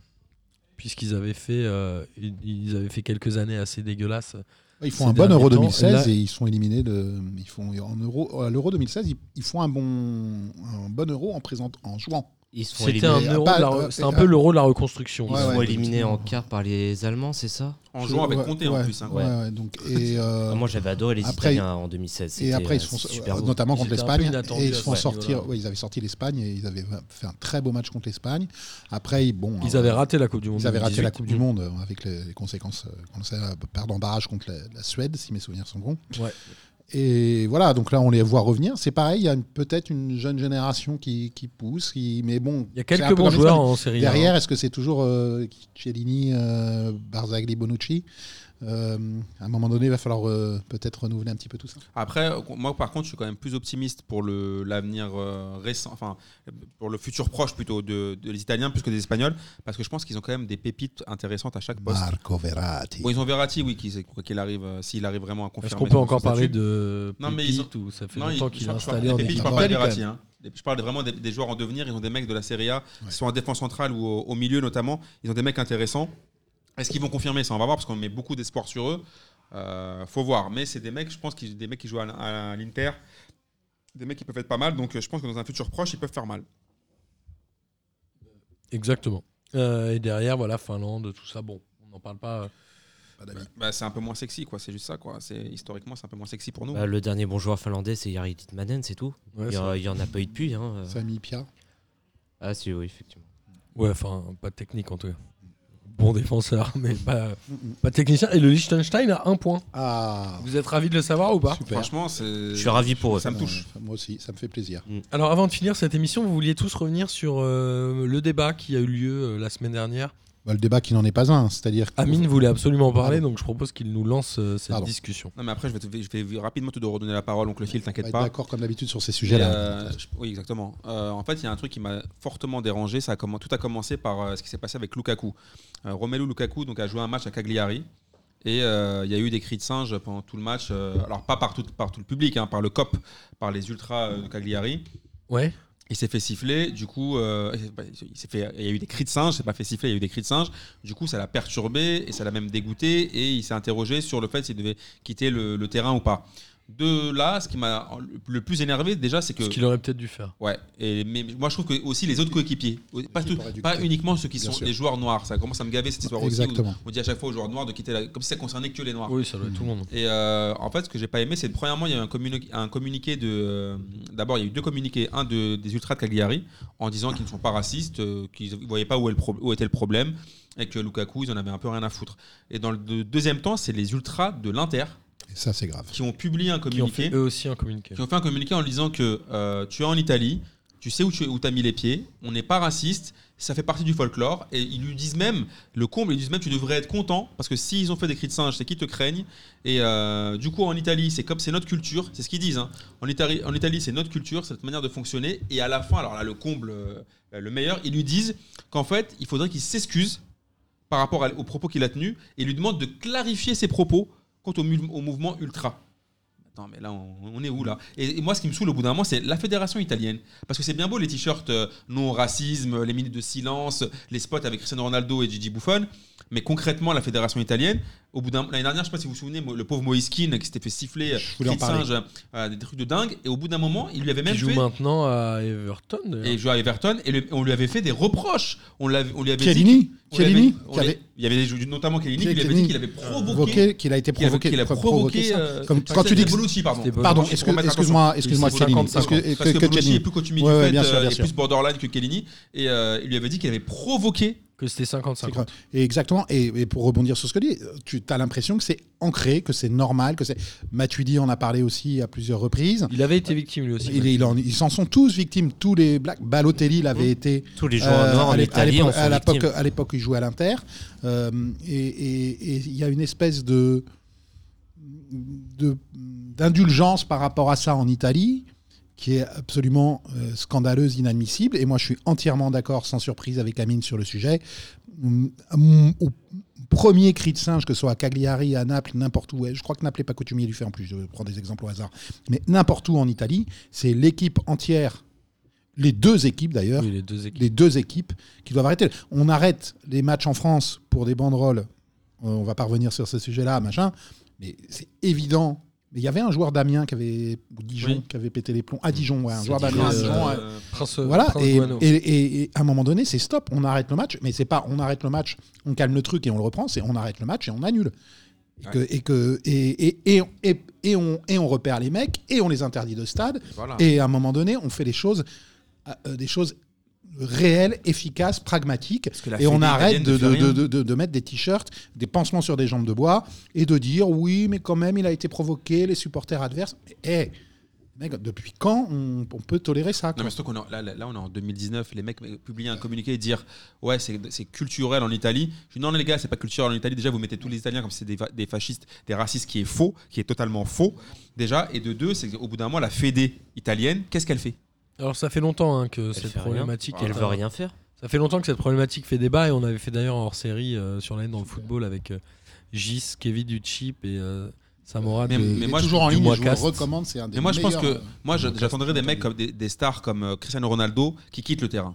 puisqu'ils avaient, fait, euh, ils- avaient fait quelques années assez dégueulasses. Ils font un bon Euro temps, 2016 là- et ils sont éliminés de. Ils font en Euro à l'Euro 2016, ils, ils font un bon un bon Euro en présent en jouant. Ils se font C'était un, euro de la euh, un euh, peu l'euro de la reconstruction. ils font éliminer en quart par les Allemands, c'est ça En jouant avec Ouais, Conte en plus. hein. ouais, ouais, donc et euh, Ah, Moi, j'avais adoré les après, Italiens en 2016. et après ils euh, se font super euh, beau. notamment contre l'Espagne et ils font sortir. ils avaient sorti l'Espagne et ils avaient fait un très beau match contre l'Espagne. Après ils- bon. Ils euh, avaient raté la Coupe du Monde. Ils avaient raté 2018. la Coupe du Monde euh, avec les, les conséquences euh, qu'on sait, euh, perdre en barrage contre la, la Suède, si mes souvenirs sont bons. Ouais. Et voilà, donc là, on les voit revenir. C'est pareil, il y a peut-être une jeune génération qui, qui pousse, qui, mais bon. Il y a quelques bons joueurs en série. A, Derrière, hein. est-ce que c'est toujours euh, Chiellini, euh, Barzagli, Bonucci? Euh, À un moment donné, il va falloir euh, peut-être renouveler un petit peu tout ça. Après, moi par contre, je suis quand même plus optimiste pour l'avenir euh, récent, enfin pour le futur proche plutôt de, de les Italiens plus que des Espagnols, parce que je pense qu'ils ont quand même des pépites intéressantes à chaque poste. Marco Verratti. Bon, ils ont Verratti, oui, qu'il arrive, euh, s'il arrive vraiment à confirmer. Est-ce qu'on peut encore parler de Non, mais ils ont- ou ça fait Non, longtemps il- qu'il je est parle- je parle- installé en pépites, je parle pas de Verratti, hein. Je parle vraiment des, des joueurs en devenir. Ils ont des mecs de la Serie A, Ouais. qui sont en défense centrale ou au, au milieu notamment. Ils ont des mecs intéressants. Est-ce qu'ils vont confirmer ça On va voir parce qu'on met beaucoup d'espoir sur eux. Euh, faut voir. Mais c'est des mecs, je pense, qui, des mecs qui jouent à, à l'Inter. Des mecs qui peuvent être pas mal. Donc je pense que dans un futur proche, ils peuvent faire mal. Exactement. Euh, et derrière, voilà, Finlande, tout ça. Bon, on n'en parle pas. euh, Pas d'amis. Bah, c'est un peu moins sexy, quoi. C'est juste ça, quoi. C'est historiquement, c'est un peu moins sexy pour nous. Bah, le dernier bon joueur finlandais, c'est Jari Titmanen, c'est tout. Ouais, il, y c'est a- vrai. il y en a pas eu depuis. Hein. Sami Pia. Ah, si, oui, effectivement. Ouais, enfin, pas technique en tout cas. Bon défenseur, mais pas, pas technicien. Et le Liechtenstein a un point. Ah, Vous êtes ravi de le savoir ou pas super. Franchement, c'est. Je suis ravi pour eux. Ça me touche. Moi aussi, ça me fait plaisir. Alors avant de finir cette émission, vous vouliez tous revenir sur euh, le débat qui a eu lieu euh, la semaine dernière. Bah, le débat qui n'en est pas un, c'est-à-dire. que- Amine voulait absolument en parler, donc je propose qu'il nous lance euh, cette Pardon. discussion. Non, mais après, je vais, te- je vais rapidement te redonner la parole, oncle Phil, On va t'inquiète pas. d'accord comme d'habitude sur ces Et, sujets-là. euh, je- oui, exactement. Euh, en fait, il y a un truc qui m'a fortement dérangé. Ça a commen- tout a commencé par euh, ce qui s'est passé avec Lukaku. Euh, Romelu Lukaku donc, a joué un match à Cagliari. Et euh, il y a eu des cris de singe pendant tout le match. euh, alors, pas par tout, par tout le public, hein, par le COP, par les ultras euh, de Cagliari. Ouais. Il s'est fait siffler, du coup, euh, il, fait, il y a eu des cris de singe, c'est pas fait siffler, il y a eu des cris de singe. Du coup, ça l'a perturbé et ça l'a même dégoûté et il s'est interrogé sur le fait s'il devait quitter le, le terrain ou pas. De là, ce qui m'a le plus énervé déjà, c'est que Ce qu'il aurait peut-être dû faire. Ouais, et, mais moi je trouve que aussi les autres coéquipiers, pas, tout- pas uniquement ceux qui Bien sont sûr. les joueurs noirs, ça commence à me gaver cette histoire aussi. Exactement. où on dit à chaque fois aux joueurs noirs de quitter la. comme si ça concernait que les noirs. Oui, ça doit être tout le monde. Et euh, en fait, ce que j'ai pas aimé, c'est que, premièrement, il y a eu un, communi- un communiqué de. euh, D'abord, il y a eu deux communiqués. Un de, des ultras de Cagliari en disant qu'ils ne sont pas racistes, euh, qu'ils ne voyaient pas où, est le pro- où était le problème et que Lukaku, ils en avaient un peu rien à foutre. Et dans le de- deuxième temps, c'est les ultras de l'Inter ça, c'est grave. qui ont publié un Qui ont communiqué fait eux aussi un communiqué. qui ont fait un communiqué en disant que euh, tu es en Italie, tu sais où tu où as mis les pieds, on n'est pas raciste, ça fait partie du folklore, et ils lui disent même, le comble, ils disent même tu devrais être content, parce que s'ils ont fait des cris de singe, c'est qu'ils te craignent, et euh, du coup en Italie, c'est comme c'est notre culture, c'est ce qu'ils disent, hein. en Italie, en Italie c'est notre culture, c'est notre manière de fonctionner, et à la fin, alors là le comble, euh, le meilleur, ils lui disent qu'en fait, il faudrait qu'il s'excuse par rapport à- aux propos qu'il a tenus et lui demande de clarifier ses propos quant au, mouvement ultra. Attends, mais là, on, est où là? Et, moi, ce qui me saoule au bout d'un moment, c'est la fédération italienne. Parce que c'est bien beau les t-shirts euh, non au racisme, les minutes de silence, les spots avec Cristiano Ronaldo et Gigi Buffon. Mais concrètement, la fédération italienne, au bout d'un l'année dernière, je sais pas si vous vous souvenez, le pauvre Moïse Kean qui s'était fait siffler, euh, Je voulais en cri de parler. singe, euh, des trucs de dingue. Et au bout d'un moment, il lui avait même Qui joue fait maintenant à Everton. et il jouait à Everton et le- on lui avait fait des reproches. On, l'avait- on lui avait dit. Chiellini avait- Chiellini on avait Il y avait des- notamment Chiellini qui lui avait dit qu'il avait provoqué. provoqué, qu'il a été qu'il avait- provoqué. qu'il a pro- provoqué. euh, Comme quand tu dis Bonucci, pardon. Pardon, excuse-moi, excuse-moi, Chiellini. 55 Excuse- ans. que- Parce que Bonucci est plus coutumier du fait, euh, sûr. plus borderline que Chiellini. Et euh, il lui avait dit qu'il avait provoqué. Que c'était C'est 55 ans. grave. Et exactement. Et, et pour rebondir sur ce que dit, tu as l'impression que c'est ancré, que c'est normal, que c'est. Matuidi en a parlé aussi à plusieurs reprises. Il avait été victime lui aussi. Il- il en- ils s'en sont tous victimes. Tous les Blacks. Balotelli l'avait été. Tous les joueurs noirs Euh, à en Italie l'époque- en sont à l'époque, victimes. à l'époque, il jouait à l'Inter. Euh, et il y a une espèce de de- d'indulgence par rapport à ça en Italie qui est absolument euh, scandaleuse, inadmissible. Et moi, je suis entièrement d'accord, sans surprise, avec Amine sur le sujet. Hum, Au premier cri de singe, que ce soit à Cagliari, à Naples, n'importe où, je crois que Naples n'est pas coutumier du fait en plus, je prends des exemples au hasard, mais n'importe où en Italie, c'est l'équipe entière, les deux équipes d'ailleurs, Oui, les deux équipes. les deux équipes qui doivent arrêter. On arrête les matchs en France pour des banderoles. Euh, On va pas revenir sur ce sujet-là, machin. Mais c'est évident. Il y avait un joueur d'Amiens qui avait ou Dijon Oui. qui avait pété les plombs. À Dijon, ouais, un joueur d'Amiens euh. Prince, Voilà. Et, et- et- à un moment donné, c'est stop. On arrête le match. Mais c'est pas on arrête le match, on calme le truc et on le reprend. C'est on arrête le match et on annule. Et, que, et, que, et, et, et, et- et on, et on repère les mecs et on les interdit de stade. Voilà. Et à un moment donné, on fait des choses, euh, des choses réelles, efficaces, pragmatiques. Parce que la Et on arrête de, de, de, de- de mettre des t-shirts, des pansements sur des jambes de bois et de dire oui, mais quand même, il a été provoqué, les supporters adverses. Eh, mec, depuis quand on, on peut tolérer ça Non, mais surtout qu'on là, là, on est en 2019. Les mecs publient un communiqué et dire Ouais, c'est c'est culturel en Italie. Je dis Non, les gars, c'est pas culturel en Italie. Déjà, vous mettez tous les Italiens comme si c'était des, des fascistes, des racistes, qui est faux, qui est totalement faux. Déjà. Et de deux, c'est qu'au bout d'un moment, la Fédé italienne, qu'est-ce qu'elle fait? Alors ça fait longtemps hein, que Elle cette problématique. Elle est veut rien faire. Ça fait longtemps que cette problématique fait débat et on avait fait d'ailleurs hors série euh, sur la haine dans le football avec euh, Gis, Kevin du Chip et euh, Samora. Mais- de- moi, je- toujours en ligne, je vous recommande. C'est un des Mais moi, je pense que euh, moi, j'attendrais des mecs comme des, des stars comme euh, Cristiano Ronaldo qui quittent le terrain.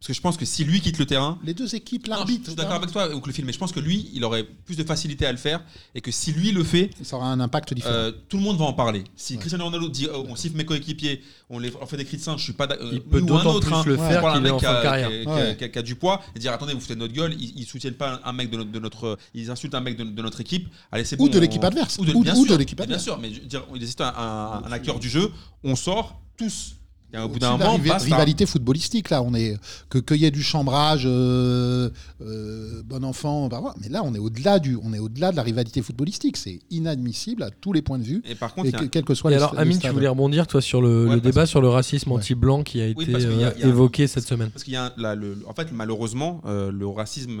Parce que je pense que si lui quitte le terrain, Les deux équipes, Non, je l'arbitre. suis d'accord avec toi, ou que le film, mais je pense que lui, il aurait plus de facilité à le faire et que si lui le fait, Ça aura un impact différent. euh, tout le monde va en parler. Si Ouais. Cristiano Ronaldo dit oh, on siffle mes coéquipiers, on, les, on fait des cris de singe, je suis pas d'accord. Il peut d'autant autre, plus hein, le faire qu'il est en mec qui fin de carrière. qui a- Ouais. qui a- qui a du poids et dire attendez, vous foutez de notre gueule, ils, ils soutiennent pas un mec de notre, de notre- ils insultent un mec de, de notre équipe. Allez, c'est Ou bon, de l'équipe adverse. Ou de, bien l'équipe Bien adverse. sûr, mais dire, il existe un, un- un acteur du jeu, on sort tous. Et au bout d'un moment, riva- rivalité footballistique là on est que qu'il y ait du chambrage euh, euh, bon enfant bah mais là on est au-delà du on est au-delà de la rivalité footballistique c'est inadmissible à tous les points de vue Et par contre, et il y a que- un- quel que soit Et alors Amine, tu voulais rebondir toi sur le, Ouais, le parce débat que- sur le racisme Ouais. anti-blanc qui a Oui, été y a- euh, il y a un- évoqué cette semaine. Parce qu'il y a un- là, le- en fait, malheureusement, euh, le racisme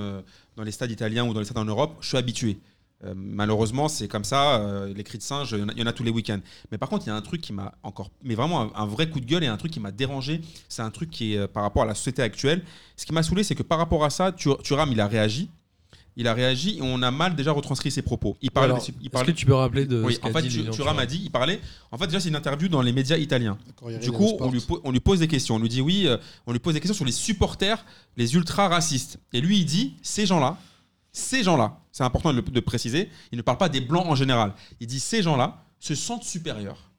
dans les stades italiens ou dans les stades en Europe, je suis habitué. Euh, malheureusement, c'est comme ça. euh, les cris de singe, il y en a- il y, en a tous les week-ends. Mais par contre, il y a un truc qui m'a encore, mais vraiment un, un vrai coup de gueule et un truc qui m'a dérangé. C'est un truc qui est euh, par rapport à la société actuelle. Ce qui m'a saoulé, c'est que par rapport à ça, Thuram, il a réagi. Il a réagi et on a mal déjà retranscrit ses propos. Il parlait. Alors, Est-ce que tu peux rappeler de oui, ce en fait, dit Thuram a dit, il parlait. En fait, déjà, c'est une interview dans les médias italiens. Du coup, on lui, on lui pose des questions. On lui dit oui, euh, on lui pose des questions sur les supporters, les ultra racistes. Et lui, il dit ces gens-là, ces gens-là, c'est important de le préciser, il ne parle pas des blancs en général. Il dit ces gens-là se sentent supérieurs.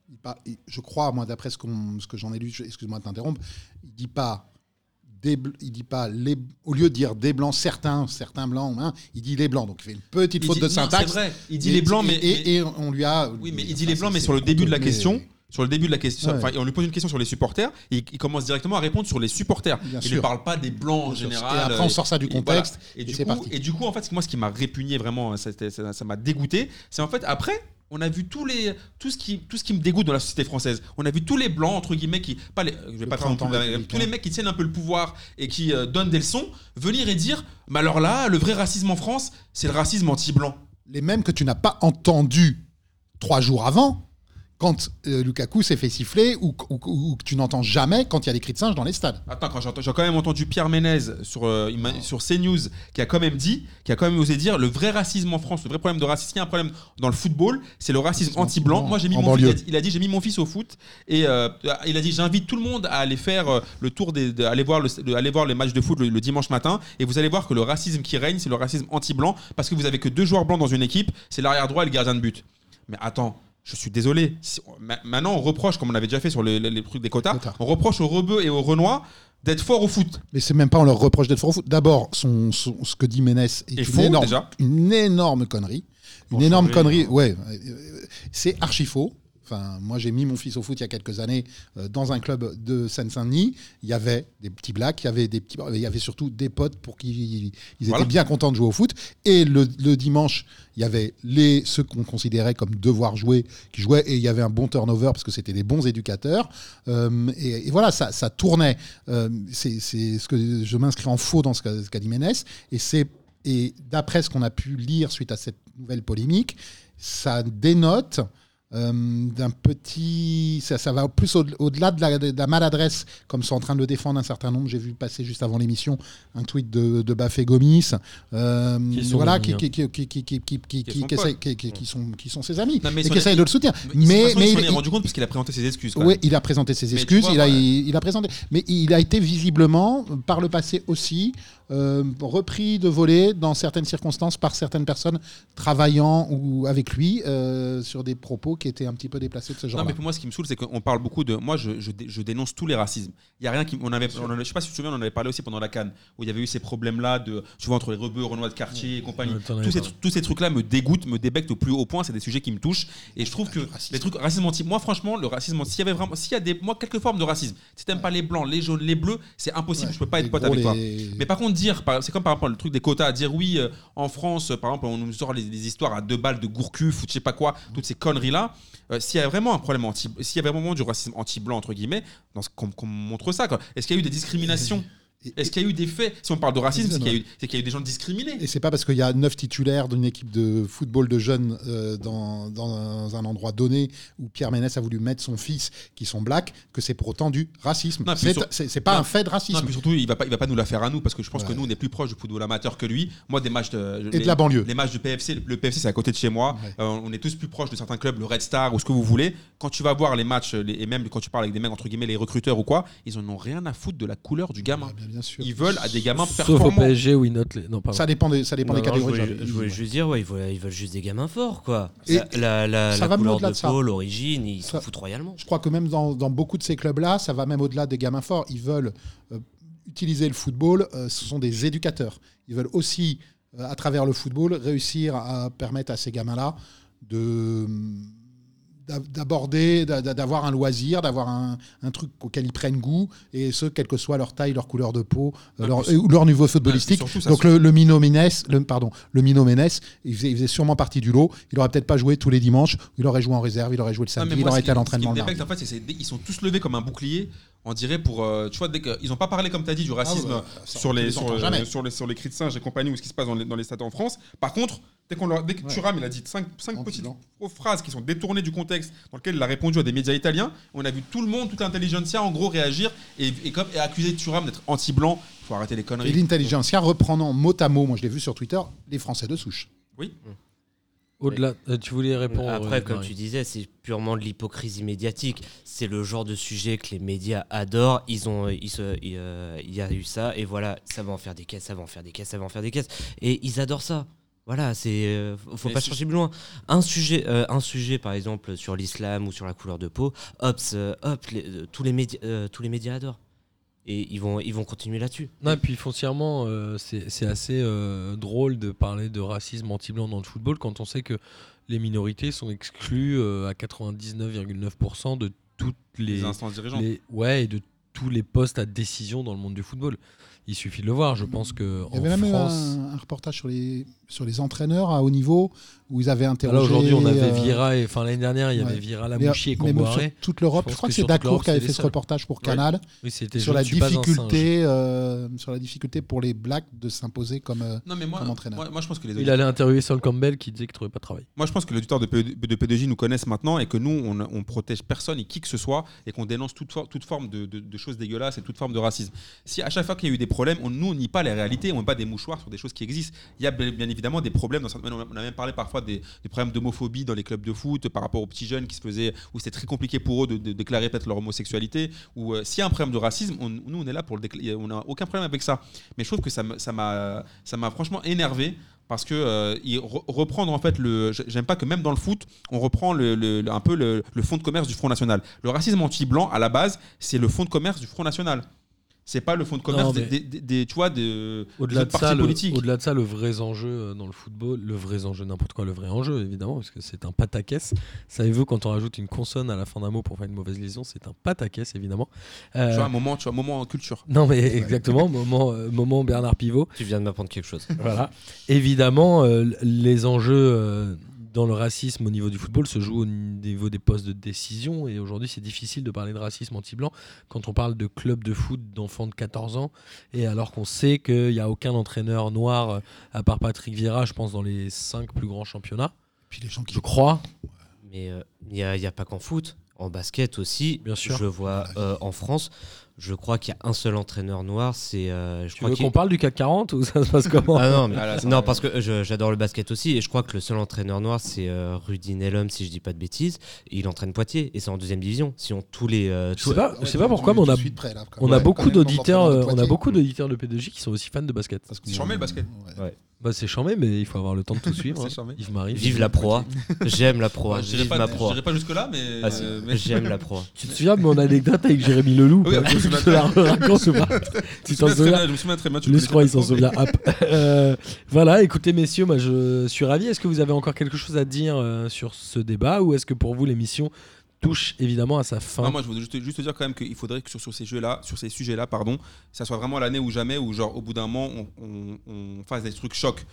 Il je crois moi d'après ce, ce que j'en ai lu excuse-moi de t'interrompre il dit pas des il dit pas les au lieu de dire des blancs certains certains blancs hein, il dit les blancs donc il fait une petite Il faute dit- de non, syntaxe C'est vrai. Il dit Et- les blancs, mais, et, et on lui a oui, mais il dit les blancs, mais sur le début de la question. Sur le début de la question, enfin, on lui pose une question sur les supporters et il, commence directement à répondre sur les supporters. Bien il sûr. ne parle pas des blancs en général. Et après, on sort ça du et contexte, Et, et du coup, parti. et du coup, en fait, moi, ce qui m'a répugné vraiment, ça m'a dégoûté, c'est en fait après. On a vu tous les, tout, ce qui, tout ce qui me dégoûte dans la société française. On a vu tous les blancs, entre guillemets, qui. Pas les, je vais Le pas faire républicain. tous les mecs qui tiennent un peu le pouvoir et qui euh, donnent des leçons, venir et dire Mais alors là, le vrai racisme en France, c'est le racisme anti-blanc. les mêmes que tu n'as pas entendu trois jours avant quand euh, Lukaku s'est fait siffler ou, que tu n'entends jamais quand il y a des cris de singe dans les stades. Attends, quand j'ai quand même entendu Pierre Ménez sur, euh, il m'a- sur CNews qui a quand même dit, qui a quand même osé dire le vrai racisme en France, le vrai problème de racisme, s'il y a un problème dans le football, c'est le racisme anti-blanc. Moi j'ai mis en mon fils, il a dit- il j'ai mis mon fils au foot et euh, il a dit j'invite tout le monde à aller faire euh, le tour des, de- aller voir le, de- aller voir les matchs de foot le, le dimanche matin et vous allez voir que le racisme qui règne c'est le racisme anti-blanc parce que vous avez que deux joueurs blancs dans une équipe, c'est l'arrière droit et le gardien de but. Mais attends. Je suis désolé. Maintenant, on reproche, comme on avait déjà fait sur les, trucs des quotas, on reproche aux Rebeux et aux Renois d'être forts au foot. Mais c'est même pas on leur reproche d'être fort au foot. D'abord, son, son- ce que dit Ménès est une, faux, énorme, déjà. une énorme connerie. Une énorme connerie, ouais. euh, C'est archi faux. Enfin, moi, j'ai mis mon fils au foot il y a quelques années euh, dans un club de Seine-Saint-Denis. Il y avait des petits blacks, il y avait des petits, il y avait surtout des potes pour qu'ils ils étaient Voilà. bien contents de jouer au foot. Et le, le dimanche, il y avait les ceux qu'on considérait comme devoir jouer qui jouaient et il y avait un bon turnover parce que c'était des bons éducateurs. Euh, et, et voilà, ça, ça tournait. Euh, c'est ce que je m'inscris en faux dans ce qu'a dit Ménès. Et c'est et d'après ce qu'on a pu lire suite à cette nouvelle polémique, ça dénote euh, d'un petit. Ça, ça va plus au- au-delà de, la, de la maladresse, comme sont en train de le défendre un certain nombre. J'ai vu passer juste avant l'émission un tweet de, de Bafé Gomis. euh, Qui sont voilà, qui, sont qui ses amis Non, et qui essayent de le soutenir. Mais, il s'en est rendu compte parce qu'il a présenté ses excuses. oui, il a présenté ses excuses. vois, il, a, voilà. il, il a présenté, mais il a été visiblement, par le passé aussi, euh, repris de voler dans certaines circonstances par certaines personnes travaillant ou avec lui euh, sur des propos qui étaient un petit peu déplacés de ce Non, genre-là. mais pour moi, ce qui me saoule, c'est qu'on parle beaucoup de. Moi, je, je dé- je dénonce tous les racismes. Il y a rien qui. On avait, on en avait- je sais pas si tu te souviens, on en avait parlé aussi pendant la Cannes, où il y avait eu ces problèmes-là de, tu vois, entre les rebeux, Renois de quartier et compagnie. Ouais, t'en avais tous, ces, parlé. tous ces trucs-là me dégoûtent, me débectent au plus haut point. C'est des sujets qui me touchent. Et je trouve que racisme. les trucs racisme anti. Moi, franchement, le racisme, s'il y avait vraiment, s'il y a des, moi, quelques formes de racisme. Si t'aimes pas les blancs, les jaunes, les bleus, c'est impossible. Ouais, je peux pas les être pote gros, avec toi. Mais par contre, dire, c'est comme par rapport au truc des quotas, dire oui, euh, en France, euh, par exemple, on nous sort les, histoires à deux balles de gourcuf ou je sais pas quoi, toutes ces conneries-là. euh, s'il y a vraiment un problème anti, s'il y a vraiment du racisme anti-blanc, entre guillemets, qu'on montre ça. Est-ce qu'il y a eu des discriminations? Est-ce qu'il y a eu des faits? Si on parle de racisme, c'est qu'il y, a eu- y a des gens discriminés. Et c'est pas parce qu'il y a neuf titulaires d'une équipe de football de jeunes euh, dans, dans un endroit donné où Pierre Ménès a voulu mettre son fils qui sont blacks que c'est pour autant du racisme. Non, C'est sur- pas Non. un fait de Non, racisme. puis surtout, il va pas, il va pas nous la faire à nous parce que je pense que nous, on est plus proche du football amateur que lui. Moi, des matchs de, Et de la banlieue. Les matchs de PFC, le PFC, c'est à côté de chez moi. Ouais. Euh, on est tous plus proches de certains clubs, le Red Star ou ce que vous voulez. Quand tu vas voir les matchs, les- et même quand tu parles avec des mecs entre guillemets, les recruteurs ou quoi, ils en ont rien à foutre de la couleur du gamin. Bien, bien sûr. Ils veulent à des gamins Sauf au performants. PSG où ils notent les. Non, pardon. Ça dépend des, ça dépend Non, des non, catégories. Je voulais, jeunes. je voulais juste dire, ouais, ils veulent, ils veulent juste des gamins forts, quoi. Et- La, la, la- ça la va même couleur au-delà de de ça. peau, l'origine, ils s'en Ça- foutent royalement. Je crois que même dans, dans beaucoup de ces clubs-là, ça va même au-delà des gamins forts. Ils veulent euh, utiliser le football, euh, ce sont des éducateurs. Ils veulent aussi, euh, à travers le football, réussir à permettre à ces gamins-là de d'aborder, d'a- d'a- d'avoir un loisir, d'avoir un, un truc auquel ils prennent goût, et ce, quelle que soit leur taille, leur couleur de peau, euh, Ah, leur, puis- ou leur niveau footballistique. surtout, Donc le, le Mino Ménès, le, pardon, le Mino Ménès, il faisait, il faisait sûrement partie du lot. Il aurait peut-être pas joué tous les dimanches. Il aurait joué en réserve, il aurait joué le Non, samedi, il aurait été à l'entraînement le en fait, ils sont tous levés comme un bouclier. On dirait pour, euh, tu vois, dès n'ont pas parlé comme tu as dit du racisme Ah ouais, ça, sur on les les sur, entend euh, sur les sur les cris de singe et compagnie ou ce qui se passe dans les, dans les stades en France. Par contre, dès qu'on leur, dès que Ouais. Thuram il a dit cinq, cinq petites phrases qui sont détournées du contexte dans lequel il a répondu à des médias italiens, on a vu tout le monde, toute l'intelligentsia en gros réagir et, et comme et accuser Thuram d'être anti-blanc. Il faut arrêter les Et conneries. l'intelligentsia reprenant mot à mot, moi je l'ai vu sur Twitter, les Français de souche. Oui. Au-delà, euh, tu voulais répondre. Après, euh, comme Marie. tu disais, c'est purement de l'hypocrisie médiatique. C'est le genre de sujet que les médias adorent. Ils ont, ils se, euh, il y a eu ça, et voilà, ça va en faire des caisses, ça va en faire des caisses, ça va en faire des caisses. Et ils adorent ça. Voilà, c'est, euh, faut Mais pas chercher plus loin. Un sujet, euh, un sujet, par exemple, sur l'islam ou sur la couleur de peau, hop, c'est- hop, les- euh, tous les médias, euh, tous les médias adorent. Et ils vont, ils vont continuer là-dessus. Non, et puis foncièrement, euh, c'est c'est assez euh, drôle de parler de racisme anti-blanc dans le football quand on sait que les minorités sont exclues euh, à 99,9% de toutes Les les, instances dirigeantes. les- ouais, et de tous les postes à décision dans le monde du football. Il suffit de le voir. Je pense que Il y avait même un, un reportage sur les, sur les entraîneurs à haut niveau où ils avaient Là interrogé. aujourd'hui, on avait euh, Vira et enfin l'année dernière, il y avait ouais. Vira, Lamouchi et Comboiré. sur toute l'Europe. Je crois que que c'est Dacour qui avait fait ce reportage pour Ouais. Canal Oui, sur la ne difficulté, euh, sur la difficulté pour les Blacks de s'imposer comme. euh, Non, mais moi, Comme entraîneur. moi, moi, je pense que les Il allait interviewer Sol Campbell qui disait qu'il trouvait pas de travail. Moi, je pense que les auditeurs de, P- de P2J nous connaissent maintenant et que nous, on, on protège personne et qui que ce soit et qu'on dénonce toute, for- toute forme de, de- de choses dégueulasses et toute forme de racisme. Si à chaque fois qu'il y a eu des problèmes, on, nous, on nie pas les réalités, on met pas des mouchoirs sur des choses qui existent. Il y a bien bien évidemment des problèmes. Dans certaines- on a même parlé parfois des, problèmes d'homophobie dans les clubs de foot par rapport aux petits jeunes qui se faisaient, où c'était très compliqué pour eux de, déclarer peut-être leur homosexualité. Ou euh, s'il y a un problème de racisme, on- nous, on est là pour le déclarer. On n'a aucun problème avec ça. Mais je trouve que ça m'a franchement énervé parce que euh, reprendre en fait le j'aime pas que même dans le foot on reprend le, un peu le, le fonds de commerce du Front National le racisme anti-blanc à la base c'est le fonds de commerce du Front National c'est pas le fonds de commerce Non, des, des- des- des- tu vois de Au-delà des de, ça, politiques au-delà de ça, le vrai enjeu euh, dans le football, le vrai enjeu, n'importe quoi, le vrai enjeu, évidemment, parce que c'est un pataquès. Savez-vous, quand on rajoute une consonne à la fin d'un mot pour faire une mauvaise liaison, c'est un pataquès, évidemment. Euh, tu vois un moment tu vois un moment en culture non, mais exactement, moment, euh, moment Bernard Pivot. Tu viens de m'apprendre quelque chose. Voilà. Évidemment, euh, les enjeux euh, dans le racisme au niveau du football se jouent au niveau des postes de décision. Et aujourd'hui, c'est difficile de parler de racisme anti-blanc quand on parle de clubs de foot d'enfants de 14 ans. Et alors qu'on sait qu'il n'y a aucun entraîneur noir, euh, à part Patrick Vieira, je pense, dans les cinq plus grands championnats. Puis les gens qui Je crois. Mais euh, il n'y a, il y a pas qu'en foot. En basket aussi, Bien sûr. je vois euh, en France, je crois qu'il y a un seul entraîneur noir. C'est, euh, je Tu crois qu'on parle du CAC 40 ou ça se passe comment Ah non, mais- Ah là, non parce que je- j'adore le basket aussi et je crois que le seul entraîneur noir c'est euh, Rudy Nellum si je dis pas de bêtises. Il entraîne Poitiers et c'est en deuxième division. Si on tous les, euh, Je sais pas, je sais pas pourquoi, mais on a, on a Ouais, beaucoup d'auditeurs, dans euh, on a beaucoup d'auditeurs de P2J qui sont aussi fans de basket. Parce que- C'est charmé, le basket. Ouais. Bah, c'est charmé, mais il faut avoir le temps de tout suivre. Hein. Yves Marie. Vive la proie. J'aime la proie. je dirais Vive pas, ma je dirais pas jusque là mais, Ah, euh, J'aime la proie. Tu te souviens de mon anecdote avec Jérémy Leloup? Oui, me souviens raconte ou pas Tu t'en souviens je me souviens très bien crois, il s'en souvient. Euh, voilà, écoutez, messieurs, moi, je suis ravi. Est-ce que vous avez encore quelque chose à dire euh, sur ce débat ou est-ce que pour vous, l'émission touche évidemment à sa fin? Non, moi, je voudrais juste, juste te dire quand même qu'il faudrait que sur, sur ces jeux-là, sur ces sujets-là, pardon, ça soit vraiment l'année ou jamais, où genre au bout d'un moment, on, on- on fasse des trucs chocs.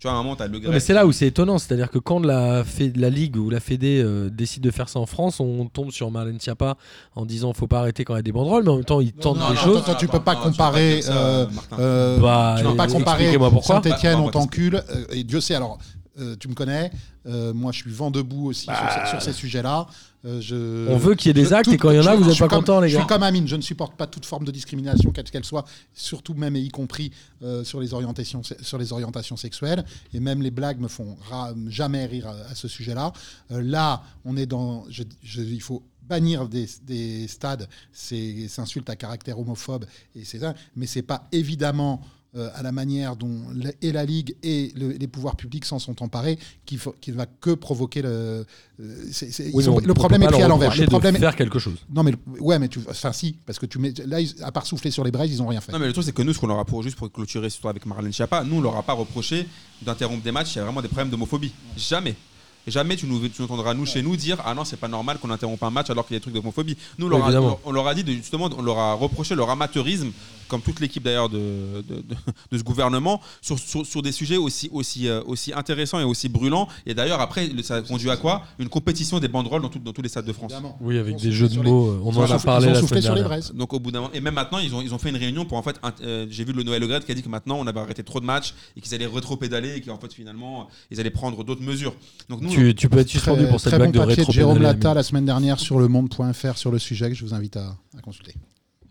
Tu vois, à un moment, t'as le Grec mais c'est là où c'est étonnant, c'est-à-dire que quand la, Fé- la Ligue ou la Fédé euh, décide de faire ça en France, on tombe sur Marlène Schiappa en disant faut pas arrêter quand il y a des banderoles, mais en même temps ils tentent non, des non, choses. attends, tu peux pas comparer, euh. Euh, Bah, tu peux pas comparer. Saint-Etienne, Bah, on bah, t'encule. euh, et Dieu sait, alors, euh, tu me connais. euh, moi, je suis vent debout aussi sur ces- sur, ces sujets-là. Euh, je- On veut qu'il y ait des je- actes tout- et quand il y en a, je- vous je n'êtes suis pas comme- contents, les Je gars. suis comme Amine, je ne supporte pas toute forme de discrimination, quelle qu'elle soit, surtout même et y compris euh, sur, les orientations, sur les orientations sexuelles. Et même les blagues me font ra- jamais rire à, à ce sujet-là. Euh, là, on est dans. je- je- il faut bannir des, des stades ces insultes à caractère homophobe et c'est ça mais c'est pas évidemment euh, à la manière dont la- et la Ligue et le- les pouvoirs publics s'en sont emparés qu'il faut- qu'il va que provoquer le. euh, Oui, sont- on le problème est pris à l'envers. Le de problème est- faire quelque chose. non mais le- ouais mais tu enfin si parce que tu mets là ils- à part souffler sur les braises ils ont rien fait. Non, mais le truc, c'est que nous, ce qu'on leur a pour, juste pour clôturer surtout avec Marlène Schiappa, nous, on leur a pas reproché d'interrompre des matchs, il y a vraiment des problèmes d'homophobie. Jamais. Jamais tu nous, tu nous entendras, nous, chez nous, dire Ah non, c'est pas normal qu'on interrompe un match alors qu'il y a des trucs d'homophobie. Nous, on Oui, leur, a, évidemment. on leur a dit, de, justement, on leur a reproché leur amateurisme, comme toute l'équipe d'ailleurs de, de, de- de ce gouvernement, sur, sur, sur des sujets aussi, aussi, euh, aussi intéressants et aussi brûlants. Et d'ailleurs, après, ça a conduit à quoi? Une compétition des banderoles dans, tout- dans tous les stades de France. Évidemment. Oui, avec des jeux de les- mots, on ils en a parlé la semaine sur les dernière. Donc au bout d'un moment, et même maintenant, ils ont, ils ont fait une réunion pour en fait, euh, j'ai vu le Noël Le qui a dit que maintenant on avait arrêté trop de matchs et qu'ils allaient rétro-pédaler et qu'en fait finalement ils allaient prendre d'autres mesures. Donc nous, Tu, tu peux être suspendu Très, pour cette très blague bon de papier de rétro Jérôme Lata la semaine dernière sur le monde.fr sur le sujet que je vous invite à, à consulter.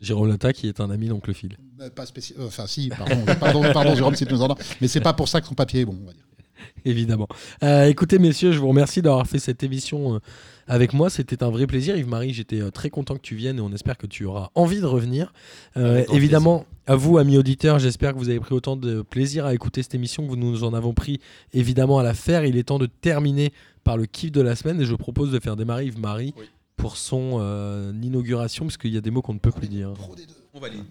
Jérôme Lata qui est un ami d'Oncle Phil. Euh, Pas spécial. Enfin si, pardon, pardon, pardon Jérôme si tu nous entends. Mais c'est pas pour ça que son papier est bon. On va dire. Évidemment. Euh, écoutez, messieurs, je vous remercie d'avoir fait cette émission euh, avec moi. C'était un vrai plaisir. Yves-Marie, j'étais euh, très content que tu viennes et on espère que tu auras envie de revenir. Euh, évidemment, à vous, amis auditeurs, j'espère que vous avez pris autant de plaisir à écouter cette émission que nous en avons pris évidemment à la faire. Il est temps de terminer par le kiff de la semaine et je propose de faire démarrer Yves-Marie Oui. Pour son euh, inauguration parce qu'il y a des mots qu'on ne peut plus dire. On valide.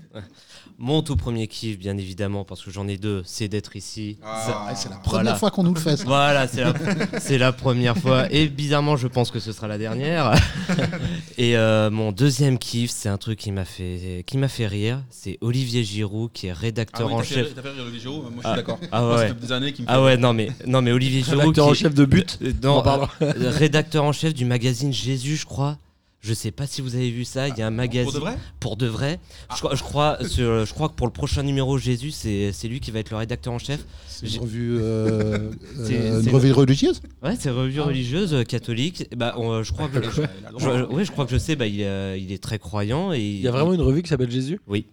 Mon tout premier kiff, bien évidemment, parce que j'en ai deux, c'est d'être ici. Ah, c'est la Voilà. première fois qu'on nous le fait. ça. Voilà, c'est la, première fois. Et bizarrement, je pense que ce sera la dernière. Et euh, mon deuxième kiff, c'est un truc qui m'a fait, qui m'a fait rire. C'est Olivier Giroud, qui est rédacteur en chef. T'as fait rire Olivier Giroud, moi je suis Ah, d'accord. ah ouais. des années qu'il me Ah ouais, rire. non mais, non mais Olivier Giroud. Rédacteur en qui- chef de but. On Non, en euh, rédacteur en chef du magazine Jésus, je crois. Je sais pas si vous avez vu ça. Il y a un magazine. Pour de vrai? Pour de vrai. Je, crois- je crois, sur- je crois que pour le prochain numéro Jésus, c'est lui qui va être le rédacteur en chef. C'est une revue, euh, euh, c'est une revue religieuse? Ouais, c'est revue religieuse euh, catholique. Bah, on- je crois que. Il a le droit. je, ouais, je crois que je sais. Bah, il, euh, il est très croyant et Il y a vraiment une revue qui s'appelle Jésus? Oui.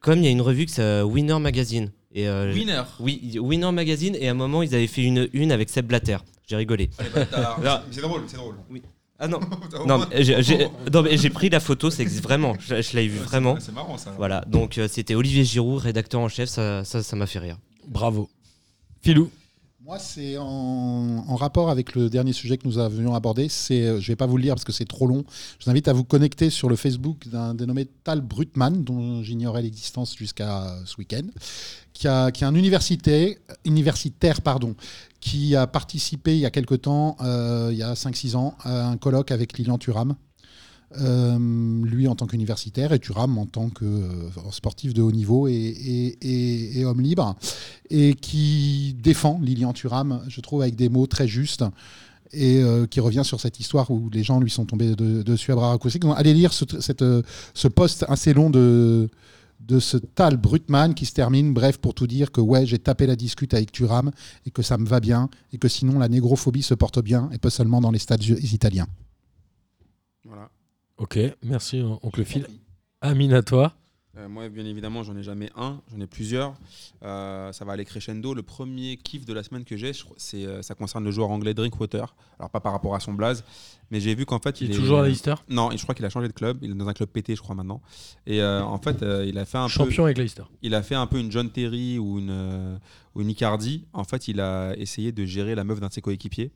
Comme il y a une revue qui c'est Winner Magazine. Et euh, Winner. Oui, Winner Magazine. Et à un moment, ils avaient fait une une avec Seb Blatter. J'ai rigolé. C'est drôle, c'est drôle. Ah non. Non, mais j'ai- j'ai non, mais j'ai pris la photo, c'est ex- vraiment, je, je l'avais vu vraiment. C'est marrant ça. Voilà, donc euh, c'était Olivier Giroud, rédacteur en chef, ça ça ça m'a fait rire. Bravo. Filou. Moi, c'est en, rapport avec le dernier sujet que nous avions abordé. C'est, euh, je vais pas vous le lire parce que c'est trop long. Je vous invite à vous connecter sur le Facebook d'un dénommé Tal Brutman, dont j'ignorais l'existence jusqu'à euh, ce week-end, qui, a, qui est un université, universitaire pardon, qui a participé il y a quelque temps, euh, il y a 5-6 ans, à un colloque avec Lilian Thuram. Euh, lui en tant qu'universitaire et Thuram en tant que euh, sportif de haut niveau et, homme libre et qui défend Lilian Thuram, je trouve, avec des mots très justes et euh, qui revient sur cette histoire où les gens lui sont tombés de- dessus à bras raccourcis. Allez lire ce, cette, ce assez long de, de ce Tal Brutman qui se termine, bref, pour tout dire que ouais, j'ai tapé la discute avec Thuram et que ça me va bien et que sinon la négrophobie se porte bien et pas seulement dans les stades italiens. Ok, merci, euh, oncle Phil. Amine, à toi. Euh, moi, bien évidemment, j'en ai jamais un, j'en ai plusieurs. Euh, ça va aller crescendo. Le premier kiff de la semaine que j'ai, c'est, euh, ça concerne le joueur anglais Drinkwater. Alors, pas par rapport à son blaze, mais j'ai vu qu'en fait. Il est toujours à Leicester? Non, je crois qu'il a changé de club. Il est dans un club pété, je crois, maintenant. Et euh, en fait, euh, il a fait un peu. Champion avec Leicester. il a fait un peu une John Terry ou une, ou une Icardi. En fait, il a essayé de gérer la meuf d'un de ses coéquipiers.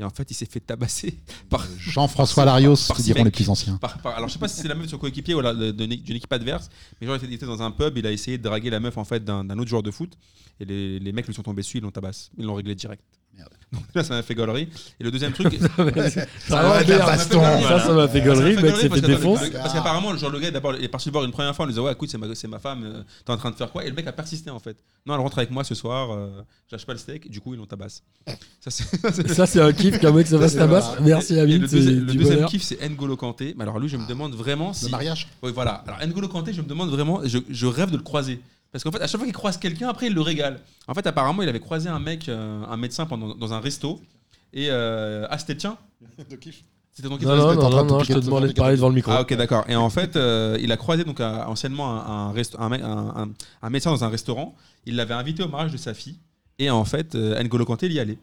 Et en fait, il s'est fait tabasser par. Jean-François Larios, diront les plus anciens. par- par- alors, je sais pas si c'est la meuf de son coéquipier ou d'une équipe adverse, mais genre, il était- dans un pub, il a essayé de draguer la meuf en fait d'un d'un autre joueur de foot. Et les, les mecs lui sont tombés dessus, ils l'ont tabassé. Ils l'ont réglé direct. Merde. Donc là, ça m'a fait gaulerie. Et le deuxième truc. Ça, va m'a être baston. Ça, ça m'a fait gaulerie. mec gaulerie fait parce que- défoncer. Parce qu'apparemment, genre, le gars d'abord il est parti le voir une première fois, on lui disait Ouais, écoute, c'est ma, c'est ma femme, euh, t'es en train de faire quoi? Et le mec a persisté en fait. Non, elle rentre avec moi ce soir, euh, j'achète pas le steak, du coup, ils l'ont tabasse. Ça, c'est. c'est- c'est un kiff qu'un mec se fasse c'est tabasse. Merci, Amine. le c'est deuxième, le du deuxième bonheur. kiff, c'est N'Golo Kanté. Mais alors lui, je me demande vraiment si. Le mariage Oui, voilà. Alors N'Golo Kanté, je me demande vraiment, je rêve de le croiser. Parce qu'en fait, à chaque fois qu'il croise quelqu'un, après, il le régale. En fait, apparemment, il avait croisé un mec, euh, un médecin pendant, dans un resto. Et euh, ah, c'était le tien? C'était ton kiff? Non, de la non, non, non, de non, je te de demandais de parler de- devant le micro. Ah ok d'accord. Et en fait, euh, il a croisé donc un- anciennement un, un, un, mec- un- un- un médecin dans un restaurant. Il l'avait invité au mariage de sa fille. Et en fait, euh, N'Golo Kanté il y allait.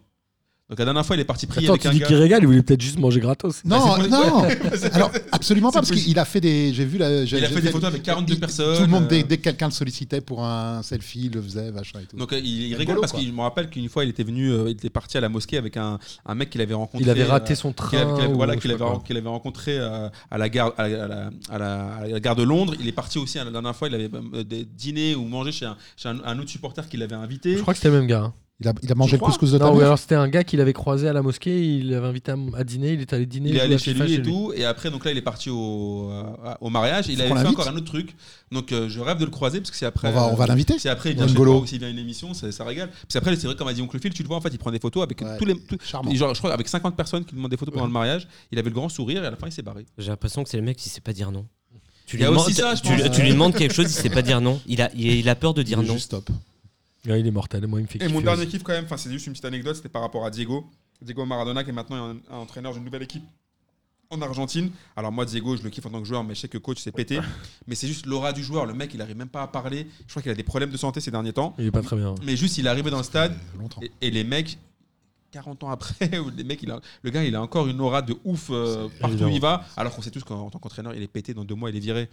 Donc la dernière fois, il est parti prier Attends, avec tu un dis gars. qu'il régale, il voulait peut-être juste manger gratos. Non, Bah, non. Alors absolument pas parce qu'il a fait des. J'ai vu la. j'ai- Il a j'ai fait des photos avec 42 il- personnes, Tout le monde dès, dès que quelqu'un le sollicitait pour un selfie, il le faisait, machin et tout. Donc euh, il, il Rigolo, rigole parce quoi. qu'il me rappelle qu'une fois il était venu, euh, il était parti à la mosquée avec un, un mec qu'il avait rencontré. Il avait raté euh, son qu'il avait- train. qu'il avait- ou voilà, je qu'il sais avait, pas quoi. qu'il avait rencontré euh, à, la gare, à, la, à la- à la- à la gare de Londres. Il est parti aussi hein, la dernière fois. Il avait euh, des dîner ou mangé chez, un, chez un, un autre supporter qui l'avait invité. Je crois que c'était le même gars. hein. Il a, il a mangé le couscous de ta Non, ou mère alors c'était un gars qu'il avait croisé à la mosquée, il l'avait invité à, à dîner, il est allé dîner. Il est allé chez lui et tout, et après donc là il est parti au, euh, au mariage. Il Faut avait qu'on fait l'invite. encore un autre truc. Donc euh, je rêve de le croiser parce que c'est après. On va, on va euh, l'inviter. c'est après il vient chez N'Golo. toi ou s'il vient à une émission, ça, ça régale. Parce qu'après c'est vrai comme a dit Oncle Phil, tu le vois en fait, il prend des photos avec Ouais, tous les. tous- Charmant. genre, je crois avec 50 personnes qui lui demandent des photos pendant le mariage. Il avait le grand sourire et à la fin il s'est barré. J'ai l'impression que c'est le mec qui sait pas dire non. Tu Il y a lui aussi demandes- ça, je tu, pense. tu lui demandes quelque chose, il sait pas dire non. Il a, il, il a peur de dire Il est non. Juste top. Ouais, il est mortel, moi il me fait Et mon dernier aussi. kiff quand même, enfin c'est juste une petite anecdote, c'était par rapport à Diego. Diego Maradona qui est maintenant un, un entraîneur d'une nouvelle équipe en Argentine. Alors moi Diego, je le kiffe en tant que joueur, mais je sais que coach c'est pété. mais c'est juste l'aura du joueur. Le mec, il arrive même pas à parler. Je crois qu'il a des problèmes de santé ces derniers temps. Il est pas très bien. Mais juste, il est arrivé dans le stade et, et les mecs. 40 ans après, les mecs, il a- le gars, il a encore une aura de ouf euh, partout où il va, alors qu'on sait tous qu'en en tant qu'entraîneur, il est pété, dans deux mois, il est viré.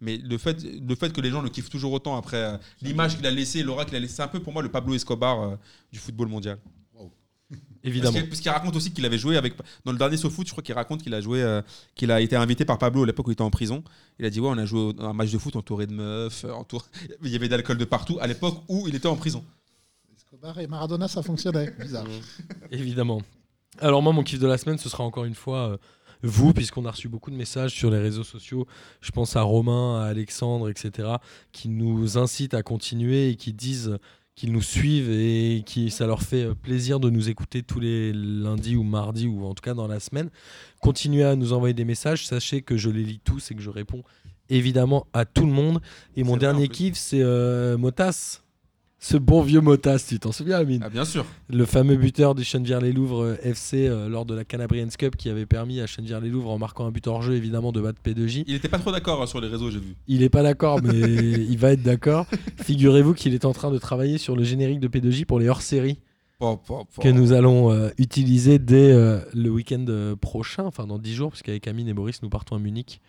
Mais le fait, le fait que les gens le kiffent toujours autant après euh, l'image qu'il a laissée, l'aura qu'il a laissé, c'est un peu pour moi le Pablo Escobar euh, du football mondial. Évidemment. Parce qu'il- parce qu'il raconte aussi qu'il avait joué avec. Dans le dernier SoFoot, je crois qu'il raconte qu'il a joué, euh, qu'il a été invité par Pablo à l'époque où il était en prison. Il a dit ouais, on a joué un match de foot entouré de meufs, entouré- il y avait d'alcool de partout à l'époque où il était en prison. Escobar et Maradona, ça fonctionnait. Bizarre. Évidemment. Alors moi, mon kiff de la semaine, ce sera encore une fois euh, vous, puisqu'on a reçu beaucoup de messages sur les réseaux sociaux. Je pense à Romain, à Alexandre, etc., qui nous incitent à continuer et qui disent qu'ils nous suivent et qui ça leur fait euh, plaisir de nous écouter tous les lundis ou mardis ou en tout cas dans la semaine. Continuez à nous envoyer des messages. Sachez que je les lis tous et que je réponds évidemment à tout le monde. Et mon dernier kiff, c'est euh, Motas. Ce bon vieux Motas, tu t'en souviens, Amine Ah bien sûr. le fameux buteur du Chennevières-les-Louvres euh, FC euh, lors de la Canabrians Cup qui avait permis à Chennevières-les-Louvres, en marquant un but hors jeu évidemment, de battre P2J. Il était pas trop d'accord hein, sur les réseaux, j'ai vu. Il n'est pas d'accord, mais il va être d'accord. Figurez-vous qu'il est en train de travailler sur le générique de P2J pour les hors-séries que nous allons euh, utiliser dès euh, le week-end prochain, enfin dans 10 jours, parce qu'avec Amine et Boris, nous partons à Munich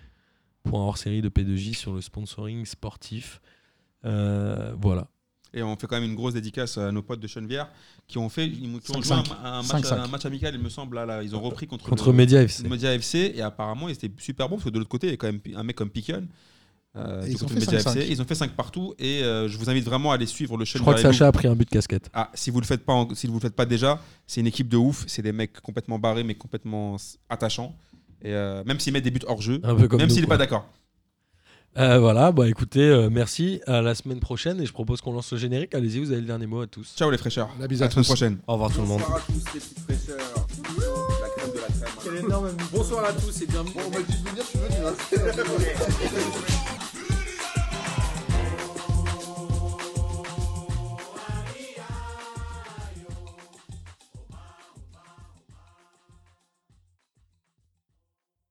pour un hors-série de P2J sur le sponsoring sportif. Euh, voilà. Et on fait quand même une grosse dédicace à nos potes de Chenevière qui ont fait, ils ont joué 5-5. un, un match, 5-5. un match amical, il me semble. Là, là. ils ont repris contre, Contre le- Media FC. Media FC et apparemment, ils étaient super bons parce que de l'autre côté, il y a quand même un mec comme Pickle. Euh, ils ont fait Media 5-5. FC. Ils ont fait 5 partout et euh, je vous invite vraiment à aller suivre le Je Chenevière. crois que Sacha a pris un but de casquette. Ah, si vous le faites pas, en- si vous le faites pas déjà, c'est une équipe de ouf. C'est des mecs complètement barrés, mais complètement attachants. Et euh, même s'ils mettent des buts hors jeu, Un peu comme même s'il n'est pas d'accord. Euh, voilà, bah écoutez, euh, merci. À la semaine prochaine et je propose qu'on lance le générique. Allez-y, vous avez le dernier mot à tous. Ciao les fraîcheurs. La bise À à la semaine tous. prochaine. Au revoir tout le monde. Bonsoir à tous les petites fraîcheurs. La crème de la crème. Bonsoir à tous et bienvenue. On m'a dit de venir, je suis venu.